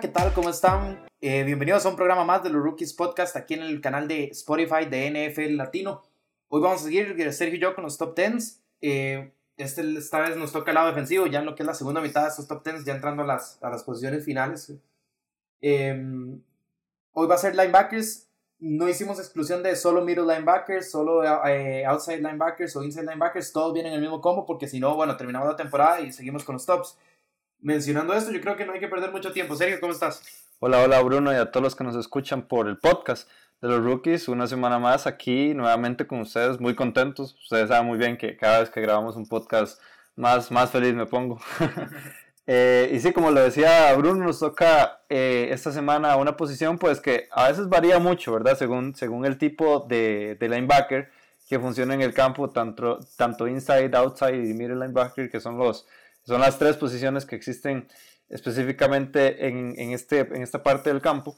¿qué tal? ¿Cómo están? Eh, bienvenidos a un programa más de los Rookies Podcast aquí en el canal de Spotify de NFL Latino. Hoy vamos a seguir Sergio y yo con los top 10. Eh, este, esta vez nos toca el lado defensivo, ya en lo que es la segunda mitad de estos top 10, ya entrando a las, a las posiciones finales. Eh, hoy va a ser linebackers. No hicimos exclusión de solo middle linebackers, solo eh, outside linebackers o inside linebackers. Todos vienen en el mismo combo porque si no, bueno, terminamos la temporada y seguimos con los tops. Mencionando esto, yo creo que no hay que perder mucho tiempo. Sergio, ¿cómo estás? Hola, hola Bruno y a todos los que nos escuchan por el podcast de los rookies. Una semana más aquí nuevamente con ustedes, muy contentos. Ustedes saben muy bien que cada vez que grabamos un podcast más, más feliz me pongo. eh, y sí, como lo decía Bruno, nos toca eh, esta semana una posición pues que a veces varía mucho, ¿verdad? Según, según el tipo de, de linebacker que funciona en el campo, tanto, tanto inside, outside y middle linebacker, que son, los, son las tres posiciones que existen específicamente en, en, este, en esta parte del campo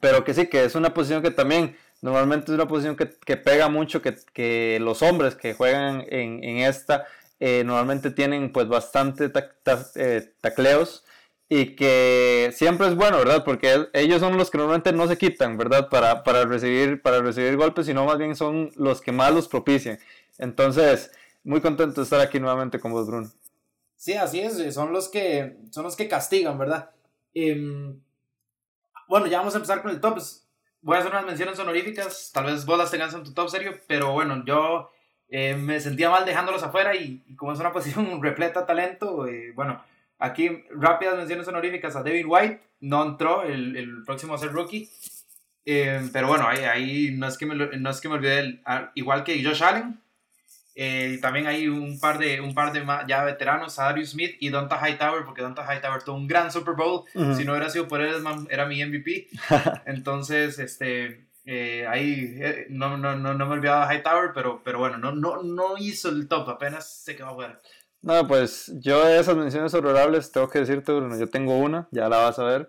pero que sí, que es una posición que también normalmente es una posición que, que pega mucho, que, que, los hombres que juegan en, en esta eh, normalmente tienen pues bastante eh, tacleos y que siempre es bueno, ¿verdad? Porque ellos son los que normalmente no se quitan, ¿verdad? Para, para, recibir, para recibir golpes, sino más bien son los que más los propician. Entonces, muy contento de estar aquí nuevamente con vos, Bruno. Sí, así es, son los que, son los que castigan, ¿verdad? Eh, bueno, ya vamos a empezar con el top. Voy a hacer unas menciones honoríficas. Tal vez vos las tengas en tu top serio, pero bueno, yo eh, me sentía mal dejándolos afuera y, como es una posición repleta de talento, eh, bueno, aquí rápidas menciones honoríficas a David White. No entró, el, el próximo a ser rookie. Eh, pero bueno, ahí, ahí no, es que me, no es que me olvidé, el, igual que Josh Allen, eh, también hay un par de, un par de ya veteranos, Darius Smith y Donta Hightower, porque Donta Hightower tuvo un gran Super Bowl. Si no hubiera sido por él, era mi MVP. Entonces, este, eh, ahí eh, no, no, no, no, me olvidaba de Hightower, pero, pero bueno, no, no, no hizo el top, apenas se quedó fuera. No, pues yo de esas menciones honorables tengo que decirte, Bruno, yo tengo una, ya la vas a ver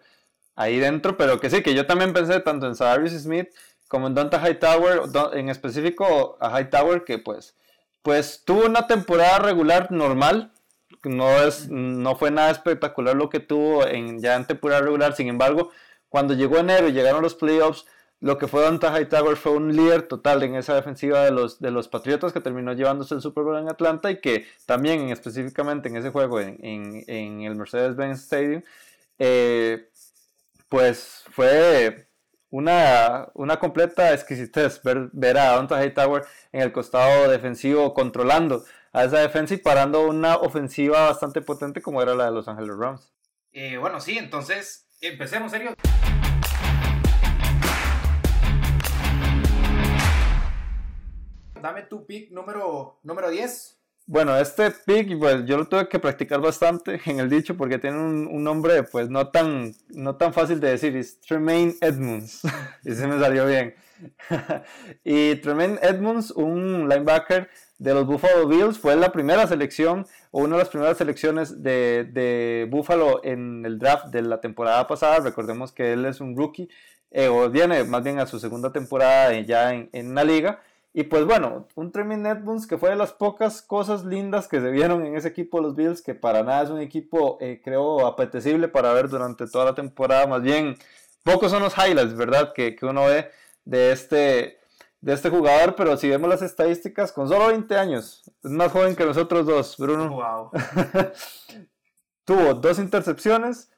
ahí dentro, pero que sí, que yo también pensé tanto en Darius Smith como en Donta Hightower, en específico a Hightower, que pues pues tuvo una temporada regular normal. No, es, no fue nada espectacular lo que tuvo en, ya en temporada regular. Sin embargo, cuando llegó enero y llegaron los playoffs, lo que fue Donta Hightower fue un líder total en esa defensiva de los, de los Patriotas que terminó llevándose el Super Bowl en Atlanta y que también específicamente en ese juego en, en, el Mercedes-Benz Stadium, eh, pues fue una, una completa exquisitez ver, ver a Donta Hightower en el costado defensivo controlando a esa defensa y parando una ofensiva bastante potente como era la de Los Angeles Rams. Eh, bueno, sí, entonces empecemos, serio. Dame tu pick número, número 10. Bueno, este pick, pues yo lo tuve que practicar bastante en el dicho porque tiene un, nombre, pues no tan, no tan fácil de decir, es Tremaine Edmonds. y se me salió bien. y Tremaine Edmonds, un linebacker de los Buffalo Bills, fue la primera selección o una de las primeras selecciones de, de Buffalo en el draft de la temporada pasada. Recordemos que él es un rookie, eh, o viene más bien a su segunda temporada ya en, en la liga. Y pues bueno, un Tremaine Edmonds que fue de las pocas cosas lindas que se vieron en ese equipo de los Bills, que para nada es un equipo, eh, creo, apetecible para ver durante toda la temporada. Más bien, pocos son los highlights, ¿verdad? Que, que uno ve de este, de este jugador, pero si vemos las estadísticas, con solo 20 años, es más joven que nosotros dos, Bruno. Wow. tuvo dos intercepciones,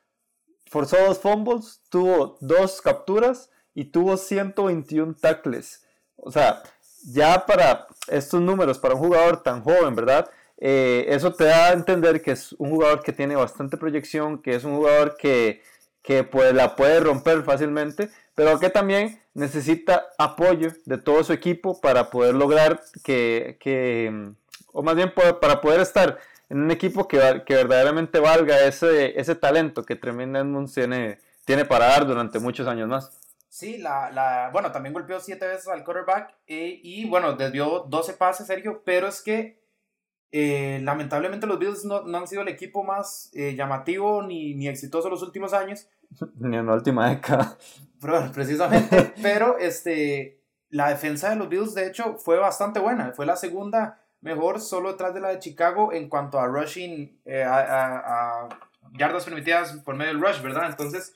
forzó dos fumbles, tuvo dos capturas y tuvo 121 tackles. O sea, ya para estos números, para un jugador tan joven, ¿verdad? Eh, eso te da a entender que es un jugador que tiene bastante proyección, que es un jugador que, que pues, la puede romper fácilmente, pero que también necesita apoyo de todo su equipo para poder lograr que, que o más bien para poder estar en un equipo que, que verdaderamente valga ese, ese talento que Tremenda Edmonds tiene, tiene para dar durante muchos años más. Sí, la, la, bueno, también golpeó siete veces al quarterback eh, y bueno, desvió 12 pases, Sergio, pero es que eh, lamentablemente los Bills no, no, han sido el equipo más eh, llamativo ni, ni exitoso los últimos años. Ni en la última década. Pero, precisamente, pero este, la defensa de los Bills de hecho fue bastante buena, fue la segunda mejor solo detrás de la de Chicago en cuanto a rushing, a, a, a yardas permitidas por medio del rush, ¿verdad? Entonces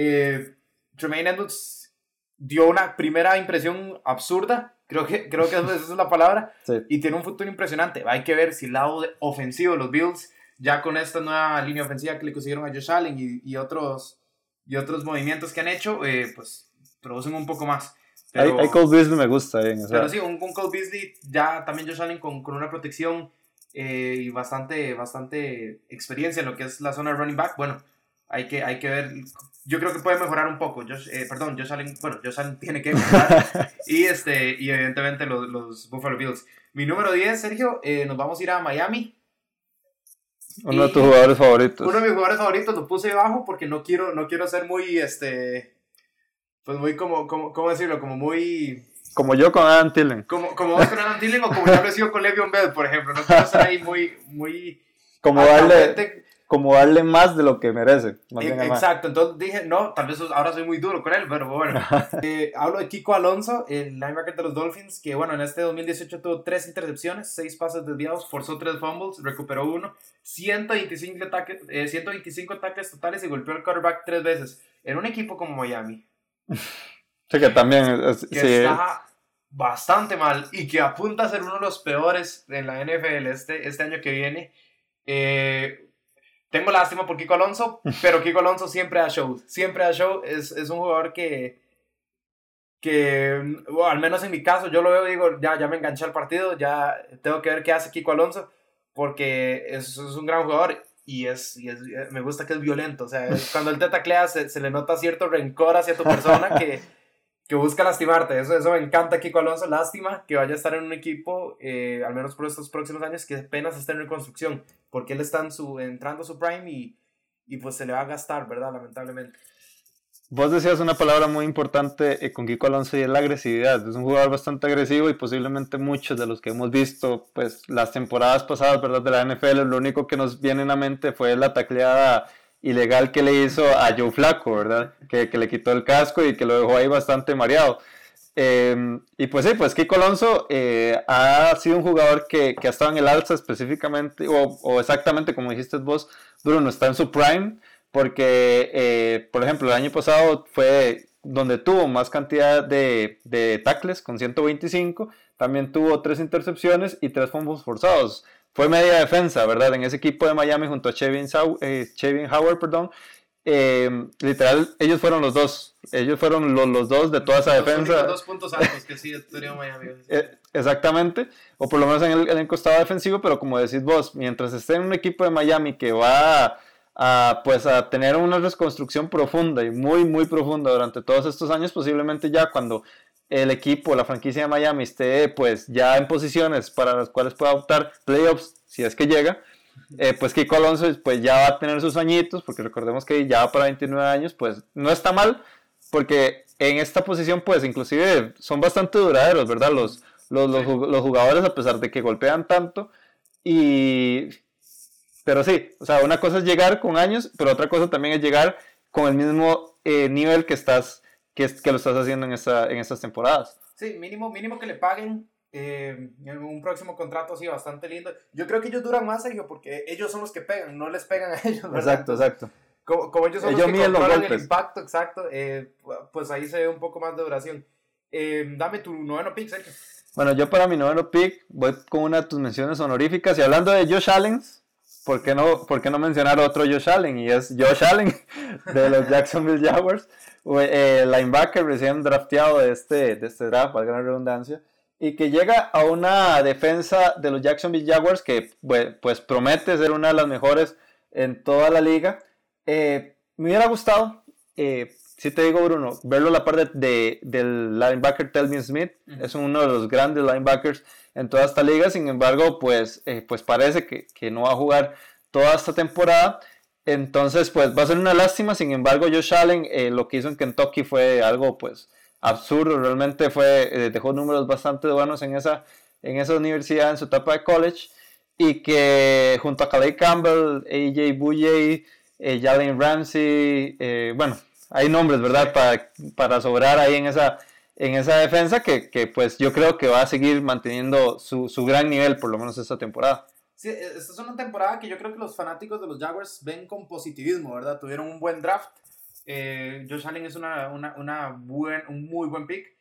Eh, Tremaine Edmonds dio una primera impresión absurda, creo que, creo que esa es la palabra, Sí. y tiene un futuro impresionante. Hay que ver si el lado ofensivo de los Bills, ya con esta nueva línea ofensiva que le consiguieron a Josh Allen y, y otros, y otros movimientos que han hecho, eh, pues producen un poco más. Hay, hay Cole Beasley me gusta bien. o sea, pero sí, un, un Cole Beasley, ya también Josh Allen con, con una protección eh, y bastante, bastante experiencia en lo que es la zona de running back. Bueno, hay que, hay que ver. Yo creo que puede mejorar un poco. Josh, eh, perdón, Josh Allen, bueno, Josh Allen tiene que mejorar. y, este, y evidentemente los, los Buffalo Bills. Mi número 10, Sergio, eh, nos vamos a ir a Miami. uno de tus jugadores favoritos. Uno de mis jugadores favoritos lo puse abajo porque no quiero, no quiero ser muy, este, pues muy como, como, ¿cómo decirlo? Como muy, Como yo con Adam Thielen. como, como vos con Adam Thielen o como ya lo he sido con Le'Veon Bell, por ejemplo. No quiero ser ahí muy, muy... Como darle, como darle más de lo que merece. además. Exacto, entonces dije, no, tal vez ahora soy muy duro con él, pero bueno. Eh, hablo de Kiko Alonso, el linebacker de los Dolphins, que bueno, en este 2018 tuvo tres intercepciones, seis pases desviados, forzó tres fumbles, recuperó uno, 125 ataques, eh, 125 ataques totales y golpeó al quarterback tres veces. En un equipo como Miami, Sí, que también. es- que sí, está bastante mal y que apunta a ser uno de los peores en la NFL este, este año que viene. Eh, tengo lástima por Kiko Alonso, pero Kiko Alonso siempre da show. Siempre da show. Es, es un jugador que, que bueno, al menos en mi caso, yo lo veo y digo, ya, ya me enganché al partido, ya tengo que ver qué hace Kiko Alonso, porque es, es un gran jugador. Y, es, y es- me gusta que es violento. O sea, cuando él te taclea, se, se le nota cierto rencor hacia tu persona que, que busca lastimarte. Eso, eso me encanta, Kiko Alonso. Lástima que vaya a estar en un equipo, eh, al menos por estos próximos años, que apenas está en reconstrucción. Porque él está en su, entrando a su prime y, y pues se le va a gastar, ¿verdad? Lamentablemente. Vos decías una palabra muy importante eh, con Kiko Alonso y es la agresividad. Es un jugador bastante agresivo y posiblemente muchos de los que hemos visto, pues las temporadas pasadas, ¿verdad? De la NFL, lo único que nos viene en la mente fue la tacleada ilegal que le hizo a Joe Flaco, ¿verdad? Que, que le quitó el casco y que lo dejó ahí bastante mareado. Eh, y pues sí, pues Kiko Alonso eh, ha sido un jugador que, que ha estado en el alza específicamente, o, o exactamente como dijiste vos, Bruno, está en su prime porque, eh, por ejemplo, el año pasado fue donde tuvo más cantidad de, de tackles, con 125, también tuvo tres intercepciones y tres fumbles forzados. Fue media defensa, ¿verdad? En ese equipo de Miami junto a Chevin, Sau- eh, Chevin Howard, perdón. Eh, literal, ellos fueron los dos. Ellos fueron los, los dos de toda esa Los defensa. dos puntos altos que sí tuvieron Miami. Eh, exactamente, o por lo menos en el, en el costado defensivo, pero como decís vos, mientras esté en un equipo de Miami que va a, a, pues a tener una reconstrucción profunda y muy, muy profunda durante todos estos años, posiblemente ya cuando el equipo, la franquicia de Miami esté pues ya en posiciones para las cuales pueda optar playoffs, si es que llega, eh, pues Kiko Alonso pues ya va a tener sus añitos, porque recordemos que ya va para 29 años, pues no está mal, porque en esta posición pues inclusive son bastante duraderos, ¿verdad? Los, los, los, jugadores a pesar de que golpean tanto y... Pero sí, o sea, una cosa es llegar con años, pero otra cosa también es llegar con el mismo eh, nivel que estás que, es- que lo estás haciendo en, esta, en estas temporadas. Sí, mínimo, mínimo que le paguen eh, en un próximo contrato así bastante lindo. Yo creo que ellos duran más, Sergio, porque ellos son los que pegan, no les pegan a ellos, ¿verdad? Exacto, exacto. Como, como ellos son Ellos los que miden los controlan el impacto, exacto, eh, pues ahí se ve un poco más de duración. Eh, dame tu noveno pick, Sergio. Bueno, yo para mi noveno pick voy con una de tus menciones honoríficas y hablando de Josh Allen, ¿por qué no, por qué no mencionar otro Josh Allen? Y es Josh Allen de los Jacksonville Jaguars, eh, linebacker recién drafteado de este, de este draft, valga la redundancia, y que llega a una defensa de los Jacksonville Jaguars que pues promete ser una de las mejores en toda la liga. Eh, me hubiera gustado, eh, si te digo Bruno, verlo a la par de, de- del linebacker Telvin Smith, Ujú. es uno de los grandes linebackers en toda esta liga, sin embargo, pues, eh, pues parece que, que no va a jugar toda esta temporada. Entonces, pues va a ser una lástima. Sin embargo, Josh Allen, eh, lo que hizo en Kentucky fue algo, pues, absurdo. Realmente fue, eh, dejó números bastante buenos en esa, en esa universidad, en su etapa de college. Y que junto a Calais Campbell, AJ Bouye, eh, Jalen Ramsey, bueno, hay nombres, ¿verdad? Para, para sobrar ahí en esa, en esa defensa que, que, pues yo creo que va a seguir manteniendo su, su gran nivel, por lo menos esta temporada. Sí, eh, esta es una temporada que yo creo que los fanáticos de los Jaguars ven con positivismo, ¿verdad? Tuvieron un buen draft. eh, Josh Allen es una, una, una buen, un muy buen pick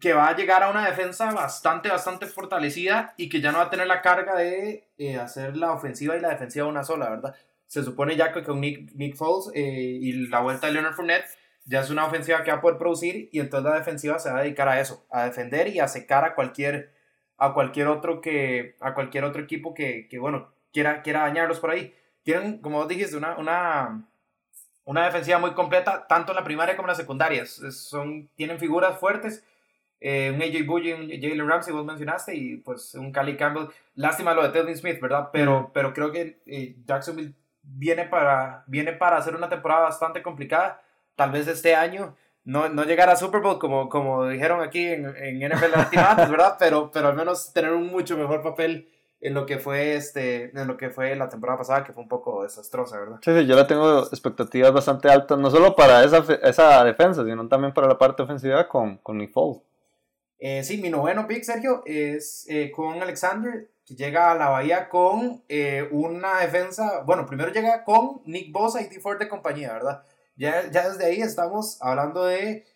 que va a llegar a una defensa bastante, bastante fortalecida y que ya no va a tener la carga de eh, hacer la ofensiva y la defensiva una sola, ¿verdad? Se supone ya que con Nick, Nick Foles eh, y la vuelta de Leonard Fournette ya es una ofensiva que va a poder producir y entonces la defensiva se va a dedicar a eso, a defender y a secar a cualquier, a cualquier otro que, a cualquier otro equipo que, que bueno, quiera, quiera dañarlos por ahí. Tienen, como vos dijiste, una, una, una defensiva muy completa, tanto en la primaria como en la secundaria. Son, tienen figuras fuertes. Eh, un AJ Bully, un Jalen Ramsey, vos mencionaste, y pues un Cali Campbell. Lástima lo de Telvin Smith, ¿verdad? Pero, pero creo que eh, Jacksonville viene para, viene para hacer una temporada bastante complicada. Tal vez este año no, no llegar a Super Bowl como, como dijeron aquí en, en NFL ¿verdad? Pero, pero al menos tener un mucho mejor papel en lo que fue este en lo que fue la temporada pasada que fue un poco desastrosa verdad sí, sí yo la tengo expectativas bastante altas no solo para esa, esa defensa sino también para la parte ofensiva con con Nick eh, sí mi noveno pick Sergio es eh, con Alexander que llega a la bahía con eh, una defensa bueno primero llega con Nick Bosa y T Ford de compañía verdad ya, ya desde ahí estamos hablando de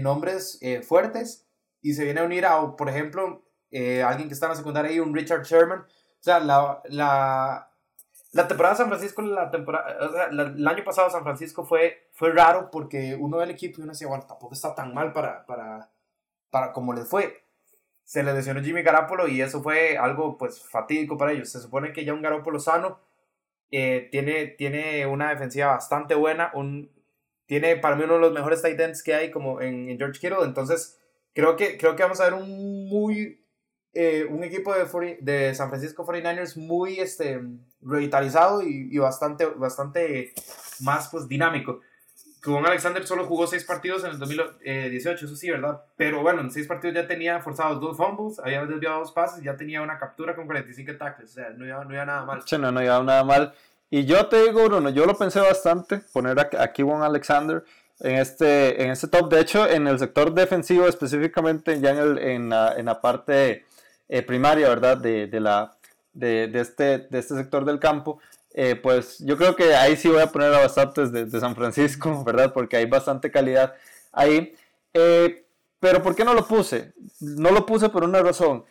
nombres fuertes y se viene a unir a por ejemplo eh, alguien que está en la secundaria un Richard Sherman. O sea, la, la, la temporada de San Francisco, la temporada, el año pasado San Francisco fue, fue raro porque uno del equipo y uno decía, bueno, tampoco está tan mal para, para, para como les fue. Se le lesionó Jimmy Garapolo y eso fue algo pues fatídico para ellos. Se supone que ya un Garapolo sano eh, tiene, tiene una defensiva bastante buena, un, tiene para mí uno de los mejores tight ends que hay como en, en George Kittle, entonces creo que, creo que vamos a ver un muy eh, un equipo de, de San Francisco 49ers muy este, revitalizado y, y, bastante, bastante más pues, dinámico. Con Alexander solo jugó seis partidos en el 2018, eso sí, ¿verdad? Pero bueno, en seis partidos ya tenía forzados dos fumbles, había desviado dos pases, ya tenía una captura con 45 tackles, o sea, no iba, no iba nada mal. No, no iba nada mal. Y yo te digo, Bruno, yo lo pensé bastante, poner a, a Kevon Alexander en este, en este top. De hecho, en el sector defensivo, específicamente ya en, el, la, en la parte eh, primaria, ¿verdad? De, de la, de, este, de este sector del campo, eh, pues yo creo que ahí sí voy a poner a bastantes de, de San Francisco, ¿verdad? Porque hay bastante calidad ahí. Eh, pero ¿por qué no lo puse? No lo puse por una razón.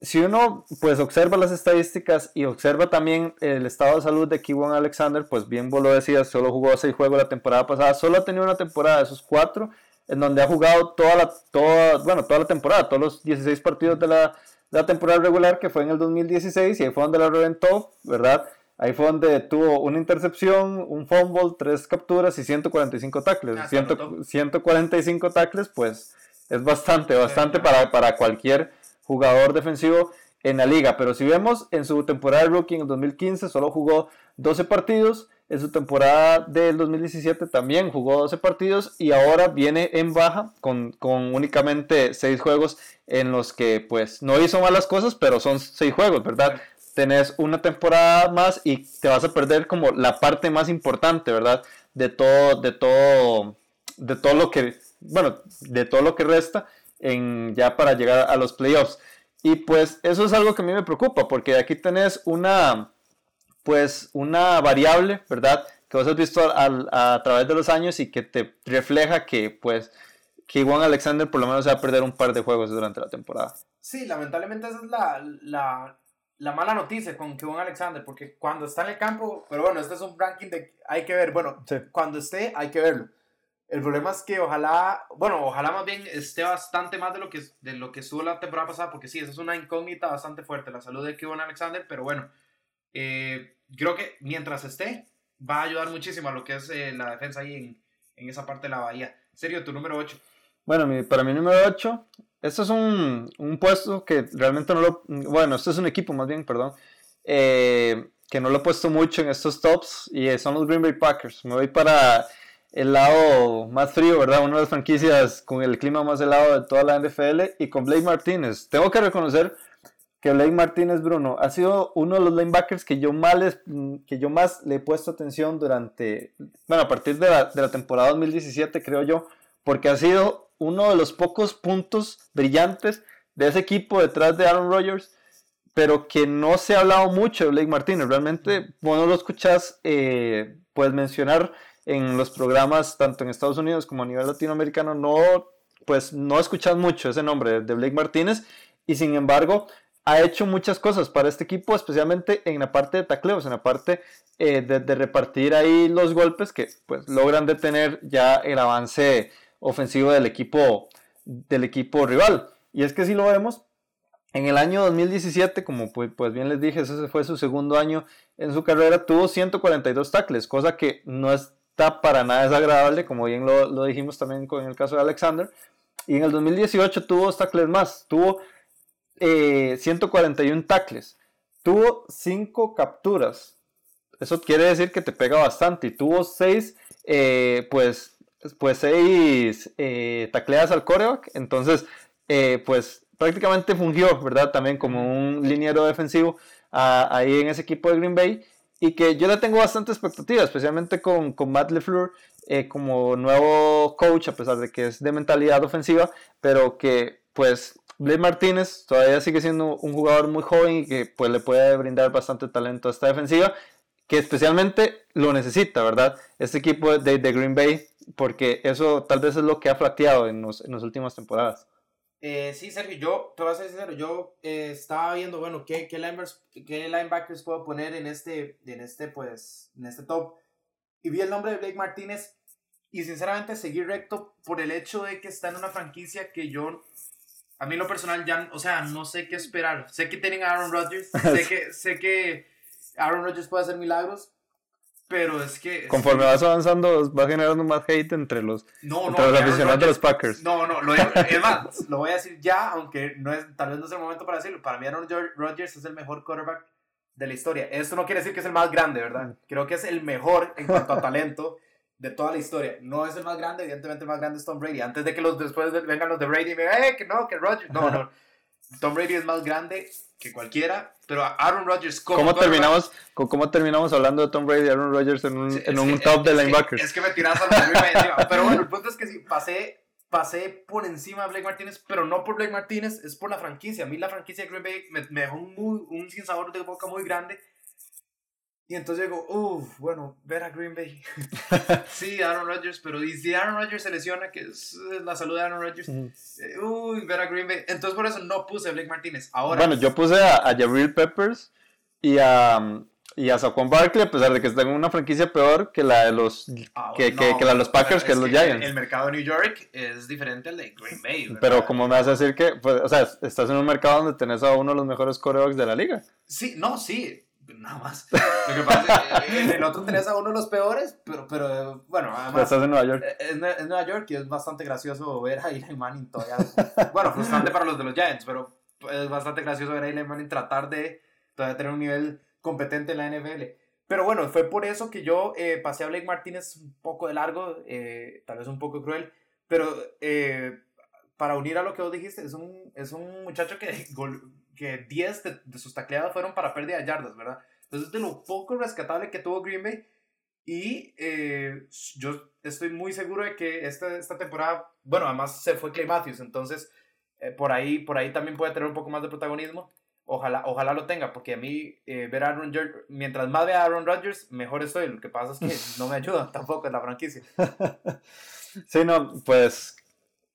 Si uno pues observa las estadísticas y observa también el estado de salud de Kiwan Alexander, pues bien vos lo decías, solo jugó seis juegos la temporada pasada, solo ha tenido una temporada de esos cuatro en donde ha jugado toda la, toda, bueno, toda la temporada, todos los 16 partidos de la, la temporada regular que fue en el 2016 y ahí fue donde la reventó, ¿verdad? Ahí fue donde tuvo una intercepción, un fumble, tres capturas y 145 tackles. 145 ah, tackles, pues es bastante, bastante para, para cualquier jugador defensivo en la liga. Pero si vemos en su temporada de rookie en el 2015, solo jugó 12 partidos en su temporada del 2017 también jugó 12 partidos y ahora viene en baja con, con, únicamente 6 juegos en los que pues no hizo malas cosas, pero son 6 juegos, ¿verdad? Tenés una temporada más y te vas a perder como la parte más importante, ¿verdad? De todo, de todo, de todo lo que, bueno, de todo lo que resta en, ya para llegar a los playoffs. Y pues eso es algo que a mí me preocupa, porque aquí tenés una pues una variable, ¿verdad? Que vos has visto a, través de los años y que te refleja que pues que Juan Alexander por lo menos va a perder un par de juegos durante la temporada. Sí, lamentablemente esa es la, la, la mala noticia con Juan Alexander, porque cuando está en el campo, pero bueno, este es un ranking de hay que ver, bueno, cuando esté hay que verlo. El problema es que ojalá, bueno, ojalá más bien esté bastante más de lo que, de lo que estuvo la temporada pasada, porque sí, esa es una incógnita bastante fuerte, la salud de Kevin Alexander, pero bueno, eh, creo que mientras esté, va a ayudar muchísimo a lo que es eh, la defensa ahí en, en, esa parte de la bahía. Serio, tu número 8. Bueno, para mi número 8, esto es un, un, puesto que realmente no lo... Bueno, esto es un equipo más bien, perdón. Eh, que no lo he puesto mucho en estos tops y son los Green Bay Packers. Me voy para el lado más frío, ¿verdad? Una de las franquicias con el clima más helado de toda la NFL y con Blake Martínez. Tengo que reconocer que Blake Martínez Bruno ha sido uno de los linebackers que yo, más que yo más le he puesto atención durante, bueno, a partir de la, de la temporada 2017 creo yo, porque ha sido uno de los pocos puntos brillantes de ese equipo detrás de Aaron Rodgers, pero que no se ha hablado mucho de Blake Martínez. Realmente, vos no lo escuchas, eh, puedes mencionar en los programas, tanto en Estados Unidos como a nivel latinoamericano, no, pues, no escuchas mucho ese nombre de Blake Martínez y sin embargo ha hecho muchas cosas para este equipo, especialmente en la parte de tacleos, en la parte eh, de, repartir ahí los golpes que pues logran detener ya el avance ofensivo del equipo, del equipo rival. Y es que si lo vemos, en el año 2017, como pues, bien les dije, ese fue su segundo año en su carrera, tuvo 142 tackles, cosa que no para nada desagradable, como bien lo, dijimos también con el caso de Alexander. Y en el 2018 tuvo tackles más, tuvo eh, 141 tackles, tuvo 5 capturas. Eso quiere decir que te pega bastante. Y tuvo 6, eh, pues, pues 6 eh, tacleadas al coreback. Entonces, eh, pues prácticamente fungió, ¿verdad? También como un liniero defensivo ahí en ese equipo de Green Bay. Y que yo le tengo bastante expectativa, especialmente con, con Matt LeFleur eh, como nuevo coach, a pesar de que es de mentalidad ofensiva, pero que pues Blake Martínez todavía sigue siendo un jugador muy joven y que pues le puede brindar bastante talento a esta defensiva, que especialmente lo necesita, ¿verdad? Este equipo de, de Green Bay, porque eso tal vez es lo que ha flaqueado en, los, en las últimas temporadas. Eh, sí, Sergio, yo te voy a ser sincero, yo eh, estaba viendo, bueno, ¿qué, qué, linebackers, qué linebackers puedo poner en este, en este, pues, en este top. Y vi el nombre de Blake Martínez y sinceramente seguí recto por el hecho de que está en una franquicia que yo, a mí lo personal ya, o sea, no sé qué esperar. Sé que tienen a Aaron Rodgers, sé que, sé que Aaron Rodgers puede hacer milagros, pero es que. Conforme vas avanzando, va generando más hate entre los, no, entre no, los aficionados de los Packers. No, no, lo, es más, lo voy a decir ya, aunque no es, tal vez no es el momento para decirlo. Para mí, Aaron Rodgers es el mejor quarterback de la historia. Esto no quiere decir que es el más grande, ¿verdad? Creo que es el mejor en cuanto a talento de toda la historia. No es el más grande, evidentemente el más grande es Tom Brady. Antes de que los después vengan los de Brady y me digan, eh, que no, que Rodgers. No, no. Tom Brady es más grande que cualquiera, pero Aaron Rodgers como ¿Cómo terminamos, ¿Cómo terminamos hablando de Tom Brady y Aaron Rodgers en un, sí, en un que, top de linebackers? Es que me tiras a la encima. Pero bueno, el punto es que sí, pasé, pasé por encima de Blake Martínez, pero no por Blake Martínez, es por la franquicia. A mí la franquicia de Green Bay me, me dejó un, muy, un sinsabor de boca muy grande. Y entonces digo, uff, bueno, ver a Green Bay. sí, Aaron Rodgers, pero y si Aaron Rodgers se lesiona, que es la salud de Aaron Rodgers, uh -huh. uy, ver a Green Bay. Entonces por eso no puse a Blake Martínez. Ahora. Bueno, yo puse a, a Jabril Peppers y a, y a Saquon Barkley, a pesar de que están en una franquicia peor que la de los, Ah, que, no, que, que la de los Packers, que, es los Giants. El mercado de New York es diferente al de Green Bay. ¿verdad? Pero como me vas a decir que, pues, o sea, estás en un mercado donde tenés a uno de los mejores corebacks de la liga. Sí, no, sí, nada más. Lo que pasa es que en el otro tenés a uno de los peores, pero, pero bueno, además. estás en Nueva York. Es, es Nueva York y es bastante gracioso ver a Eli Manning todavía. Bueno, frustrante para los de los Giants, pero es bastante gracioso ver a Eli Manning tratar de todavía tener un nivel competente en la NFL. Pero bueno, fue por eso que yo eh, pasé a Blake Martínez un poco de largo, eh, tal vez un poco cruel, pero eh, para unir a lo que vos dijiste, es un, es un muchacho que, que 10 de, de, sus tacleadas fueron para pérdida de yardas, ¿verdad? Entonces, de lo poco rescatable que tuvo Green Bay, y eh, yo estoy muy seguro de que esta, esta temporada, bueno, además se fue Clay Matthews, entonces eh, por, ahí, por ahí también puede tener un poco más de protagonismo. Ojalá, ojalá lo tenga, porque a mí eh, ver a Aaron Rodgers, mientras más vea a Aaron Rodgers, mejor estoy. Lo que pasa es que no me ayuda tampoco en la franquicia. sí, no, pues,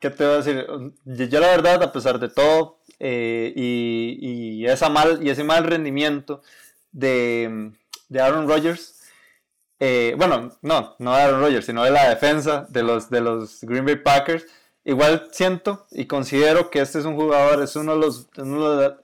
¿qué te voy a decir? Yo la verdad, a pesar de todo, eh, y, esa mal, y ese mal rendimiento de, de Aaron Rodgers, eh, bueno, no, no de Aaron Rodgers, sino de la defensa de los, de los Green Bay Packers, igual siento y considero que este es un jugador, es uno de los,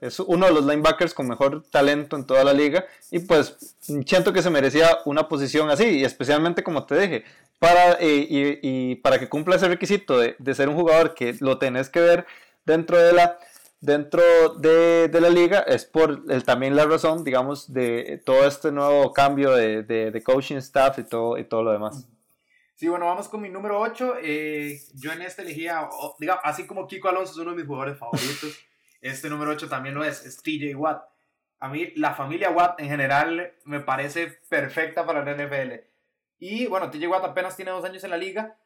es uno de los linebackers con mejor talento en toda la liga y pues siento que se merecía una posición así y especialmente como te dije, para, eh, y, y, para que cumpla ese requisito de, de, ser un jugador que lo tenés que ver dentro de la dentro de, de la liga es por el, también la razón digamos de todo este nuevo cambio de, de, coaching staff y todo, y todo lo demás. Sí, bueno, vamos con mi número 8. Eh, yo en este elegía, digamos, así como Kiko Alonso es uno de mis jugadores favoritos, este número 8 también lo es, es TJ Watt. A mí la familia Watt en general me parece perfecta para la NFL. Y bueno, TJ Watt apenas tiene dos años en la liga.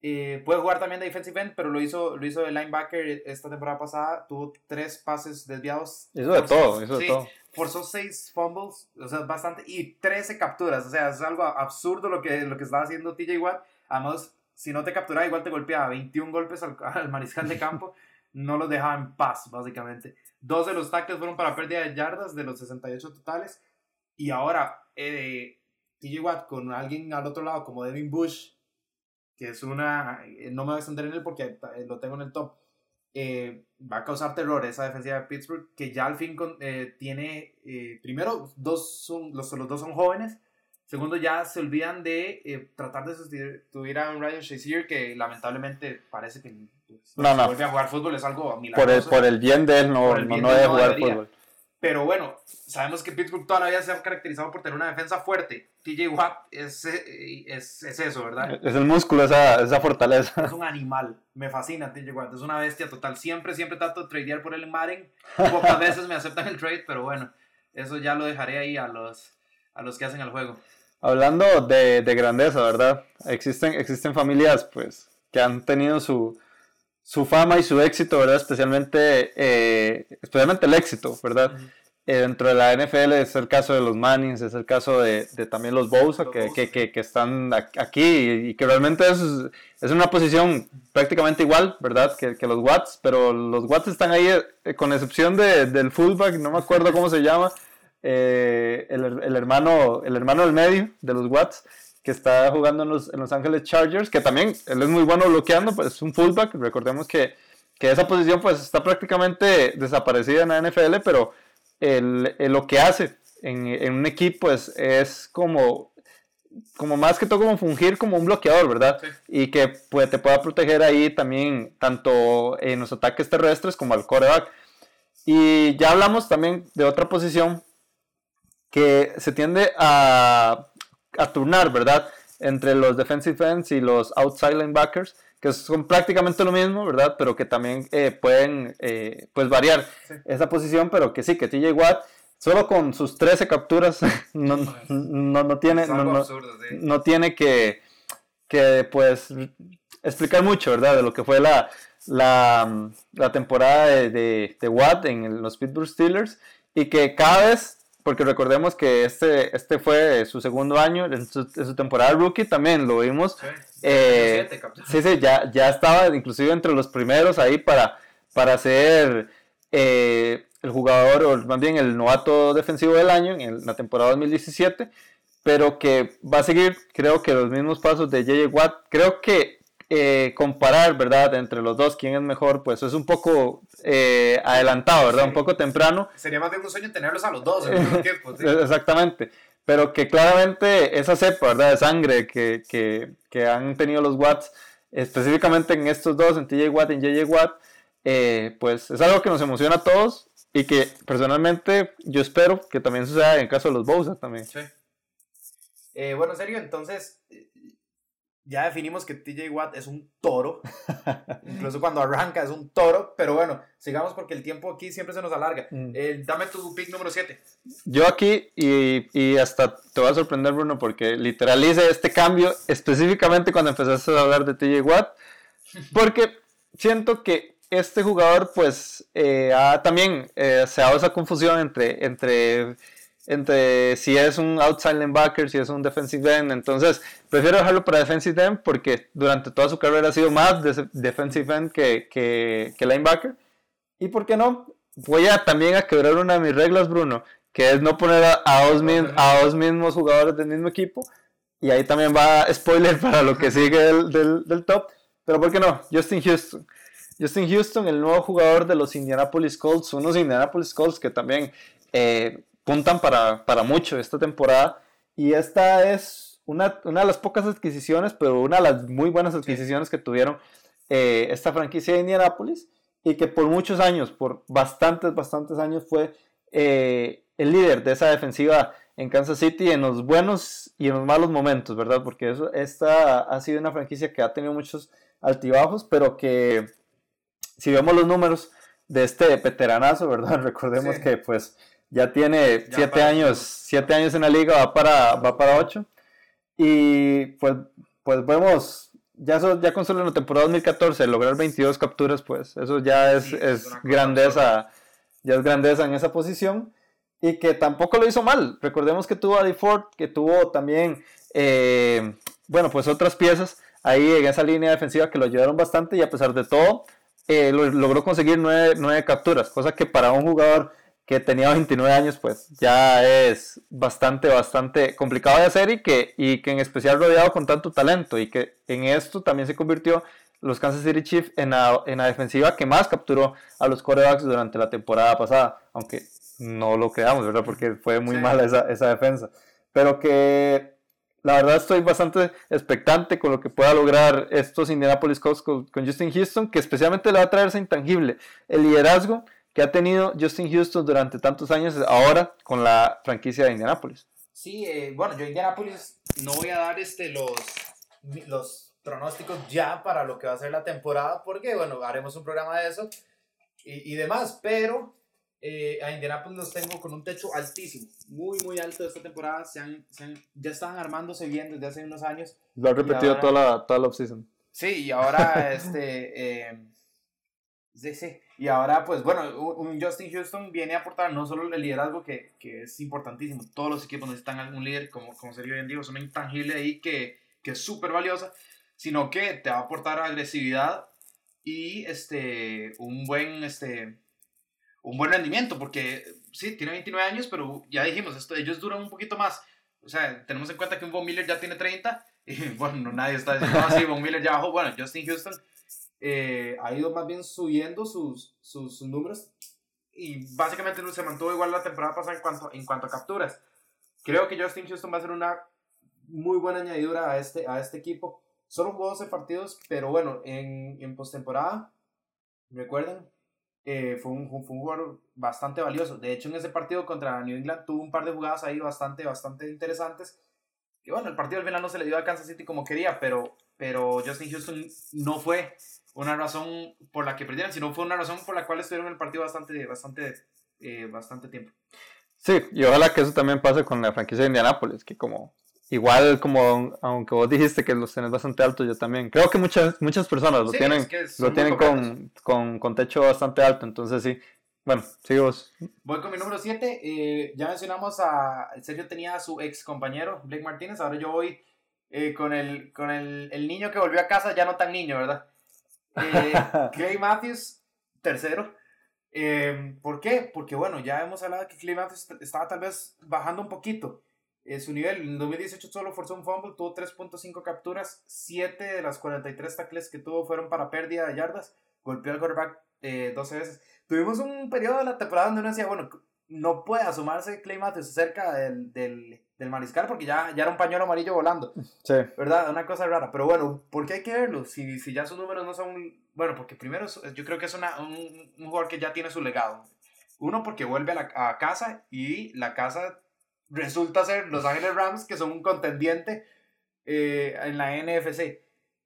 Eh, puede jugar también de defensive end, pero lo hizo, lo hizo de linebacker esta temporada pasada. Tuvo tres pases desviados. Hizo de todo, hizo sí, de todo. forzó 6 fumbles, o sea, bastante, y 13 capturas, o sea, es algo absurdo lo que, lo que estaba haciendo TJ Watt. Además, si no te capturaba, igual te golpeaba 21 golpes al, al mariscal de campo, no los dejaba en paz, básicamente. Dos de los tackles fueron para pérdida de yardas de los 68 totales. Y ahora, eh, TJ Watt con alguien al otro lado como Devin Bush, que es una. eh, No me voy a extender en él porque eh, lo tengo en el top. eh, va a causar terror esa defensiva de Pittsburgh, que ya al fin con- eh, tiene. eh, primero, dos son, los, los dos son jóvenes. Segundo, ya se olvidan de eh, tratar de sustituir a un Ryan Shazier que lamentablemente parece que pues, No, no. vuelve a jugar fútbol es algo Por el, milagroso. por el bien de él, no, no, no debe jugar debería. fútbol. Pero bueno, sabemos que Pittsburgh toda la vida se ha caracterizado por tener una defensa fuerte. TJ Watt es, eh, es, es eso, ¿verdad? Es el músculo, esa, esa fortaleza. Es un animal. Me fascina TJ Watt. Es una bestia total. Siempre, siempre trato de tradear por él en Madden. Pocas veces me aceptan el trade, pero bueno, eso ya lo dejaré ahí a los, a los que hacen el juego. Hablando de, de grandeza, ¿verdad? Existen, existen familias, pues, que han tenido su, su fama y su éxito, ¿verdad? Especialmente, eh, especialmente el éxito, ¿verdad? Eh, dentro de la NFL es el caso de los Mannings, es el caso de, de también los Bosa, Los que, Bosa. que, que, que están aquí y, y que realmente es, es una posición prácticamente igual, ¿verdad? Que, que los Watts, pero los Watts están ahí eh, con excepción de, del fullback, no me acuerdo cómo se llama, el, el hermano, el hermano del medio de los Watts, que está jugando en los, en los Ángeles Chargers, que también él es muy bueno bloqueando, pues es un fullback, recordemos que, que esa posición pues está prácticamente desaparecida en la NFL, pero el, el- lo que hace en, en un equipo es, es como, como más que todo como fungir como un bloqueador, ¿verdad? Sí. Y que pues, te pueda proteger ahí también tanto en los ataques terrestres como al coreback. Y ya hablamos también de otra posición que se tiende a, a turnar, ¿verdad? Entre los defensive ends y los outside linebackers, que son prácticamente lo mismo, ¿verdad? Pero que también eh, pueden eh, pues variar Sí. esa posición, pero que sí, que TJ Watt, solo con sus 13 capturas, no, no, no tiene, no, no- absurdo, sí. no tiene que, que, pues explicar mucho, ¿verdad? De lo que fue la, la, la temporada de, de, de Watt en los Pittsburgh Steelers y que cada vez, porque recordemos que este, este fue su segundo año, en su, en su temporada rookie también lo vimos, Sí. eh. Sí, sí, ya, ya estaba inclusive entre los primeros ahí para, para ser eh, el jugador, o más bien el novato defensivo del año en el- la temporada 2017, pero que va a seguir, creo que los mismos pasos de JJ Watt. Creo que eh, comparar, ¿verdad?, entre los dos, quién es mejor, pues es un poco eh, adelantado, ¿verdad? Sí. Un poco temprano. Sería más bien un sueño tenerlos a los dos en mismo sí. Exactamente. Pero que claramente esa cepa, ¿verdad? De sangre que, que, que han tenido los Watts, específicamente en estos dos, en TJ Watt y en JJ Watt, eh, pues es algo que nos emociona a todos y que personalmente yo espero que también suceda en el caso de los Bosa también. Sí. Eh, bueno, en serio, entonces ya definimos que TJ Watt es un toro. Incluso cuando arranca es un toro. Pero bueno, sigamos porque el tiempo aquí siempre se nos alarga. Mm. Eh, dame tu pick número 7. Yo aquí, y, y hasta te va a sorprender, Bruno, porque literal hice este cambio específicamente cuando empezaste a hablar de TJ Watt, porque siento que este jugador, pues, eh, ha- también eh, se ha dado esa confusión entre, entre, entre si es un outside linebacker, si es un defensive end, entonces prefiero dejarlo para defensive end porque durante toda su carrera ha sido más de- defensive end que, que, linebacker. ¿Y por qué no? Voy a también a quebrar una de mis reglas, Bruno, que es no poner a, a dos, a dos mismos jugadores del mismo equipo. Y ahí también va spoiler para lo que sigue del, del, del top. Pero ¿por qué no? Justin Houston. Justin Houston, el nuevo jugador de los Indianapolis Colts, unos Indianapolis Colts que también eh, puntan para, para mucho esta temporada. Y esta es una, una de las pocas adquisiciones, pero una de las muy buenas adquisiciones que tuvieron eh, esta franquicia de Indianapolis y que por muchos años, por bastantes, bastantes años fue eh, el líder de esa defensiva en Kansas City en los buenos y en los malos momentos, ¿verdad? Porque eso, esta ha sido una franquicia que ha tenido muchos altibajos, pero que si vemos los números de este veteranazo, ¿verdad? Recordemos Sí. que pues ya tiene Ya siete años, siete años en la liga, va para, va para ocho. Y pues, pues vemos, ya, eso, ya con solo en la temporada 2014 lograr 22 capturas, pues eso ya es, Sí, es es una cosa grandeza, ya es grandeza en esa posición. y que tampoco lo hizo mal. Recordemos que tuvo a DeFord, que tuvo también, eh, bueno, pues otras piezas ahí en esa línea defensiva que lo ayudaron bastante y a pesar de todo eh, logró conseguir nueve, capturas, cosa que para un jugador que tenía 29 años pues ya es bastante, bastante complicado de hacer y que, y que en especial rodeado con tanto talento y que en esto también se convirtió los Kansas City Chiefs en la, en la defensiva que más capturó a los corebacks durante la temporada pasada, aunque no lo creamos, ¿verdad? Porque fue muy mala esa, esa defensa. Pero que la verdad estoy bastante expectante con lo que pueda lograr estos Indianapolis Colts con, Justin Houston, que especialmente le va a traer ese intangible, el liderazgo que ha tenido Justin Houston durante tantos años, ahora con la franquicia de Indianapolis. Sí, eh, bueno, yo Indianapolis no voy a dar este, los, los pronósticos ya para lo que va a ser la temporada, porque bueno, haremos un programa de eso y, y demás, pero eh, a Indianapolis los tengo con un techo altísimo, muy, muy alto esta temporada. Se han, ya estaban armándose bien desde hace unos años. Lo han repetido toda la, toda la offseason. Sí, y ahora, este. Eh, sí, sí. Y ahora, pues bueno, un Justin Houston viene a aportar no solo el liderazgo que, que es importantísimo, todos los equipos necesitan algún líder, como, como sería hoy en día, es una intangible ahí que, que es súper valiosa, sino que te va a aportar agresividad y este, un buen. Este, un buen rendimiento, porque sí, tiene 29 años, pero ya dijimos, esto, ellos duran un poquito más. O sea, tenemos en cuenta que un Von Miller ya tiene 30, y bueno, nadie está diciendo así, Von Miller ya bajó. Bueno, Justin Houston eh, ha ido más bien subiendo sus, sus, números y básicamente se mantuvo igual la temporada pasada en cuanto, en cuanto a capturas. Creo que Justin Houston va a ser una muy buena añadidura a este, a este equipo. Solo jugó 12 partidos, pero bueno, en, en postemporada, recuerden, eh, fue, un, fue, un, jugador bastante valioso. De hecho, en ese partido contra New England tuvo un par de jugadas ahí bastante, bastante interesantes. Y bueno, el partido al final no se le dio a Kansas City como quería, pero, pero Justin Houston no fue una razón por la que perdieron, sino fue una razón por la cual estuvieron en el partido bastante, bastante, eh, bastante tiempo. Sí, y ojalá que eso también pase con la franquicia de Indianapolis, que como igual como aunque vos dijiste que los tenés bastante altos, yo también creo que muchas muchas personas lo tienen lo tienen con, con, con, techo bastante alto, entonces sí. Bueno, sigue vos. Voy con mi número 7. Eh, ya mencionamos a. Sergio tenía a su ex compañero, Blake Martínez. Ahora yo voy eh, con, el, con el, el, niño que volvió a casa, ya no tan niño, ¿verdad? Eh, Clay Matthews, tercero. ¿Por qué? Porque bueno, ya hemos hablado que Clay Matthews estaba tal vez bajando un poquito su nivel. En 2018 solo forzó un fumble, tuvo 3.5 capturas, 7 de las 43 tackles que tuvo fueron para pérdida de yardas, golpeó al quarterback 12 eh, veces. Tuvimos un periodo de la temporada donde uno decía, bueno, no puede asomarse Clay Matthews cerca del, del, del, mariscal porque ya, ya era un pañuelo amarillo volando. Sí. ¿Verdad? Una cosa rara. Pero bueno, ¿por qué hay que verlo? Si, si ya sus números no son... Bueno, porque primero yo creo que es una, un, un jugador que ya tiene su legado. Uno, porque vuelve a, la, a casa y la casa resulta ser Los Ángeles Rams, que son un contendiente eh, en la NFC.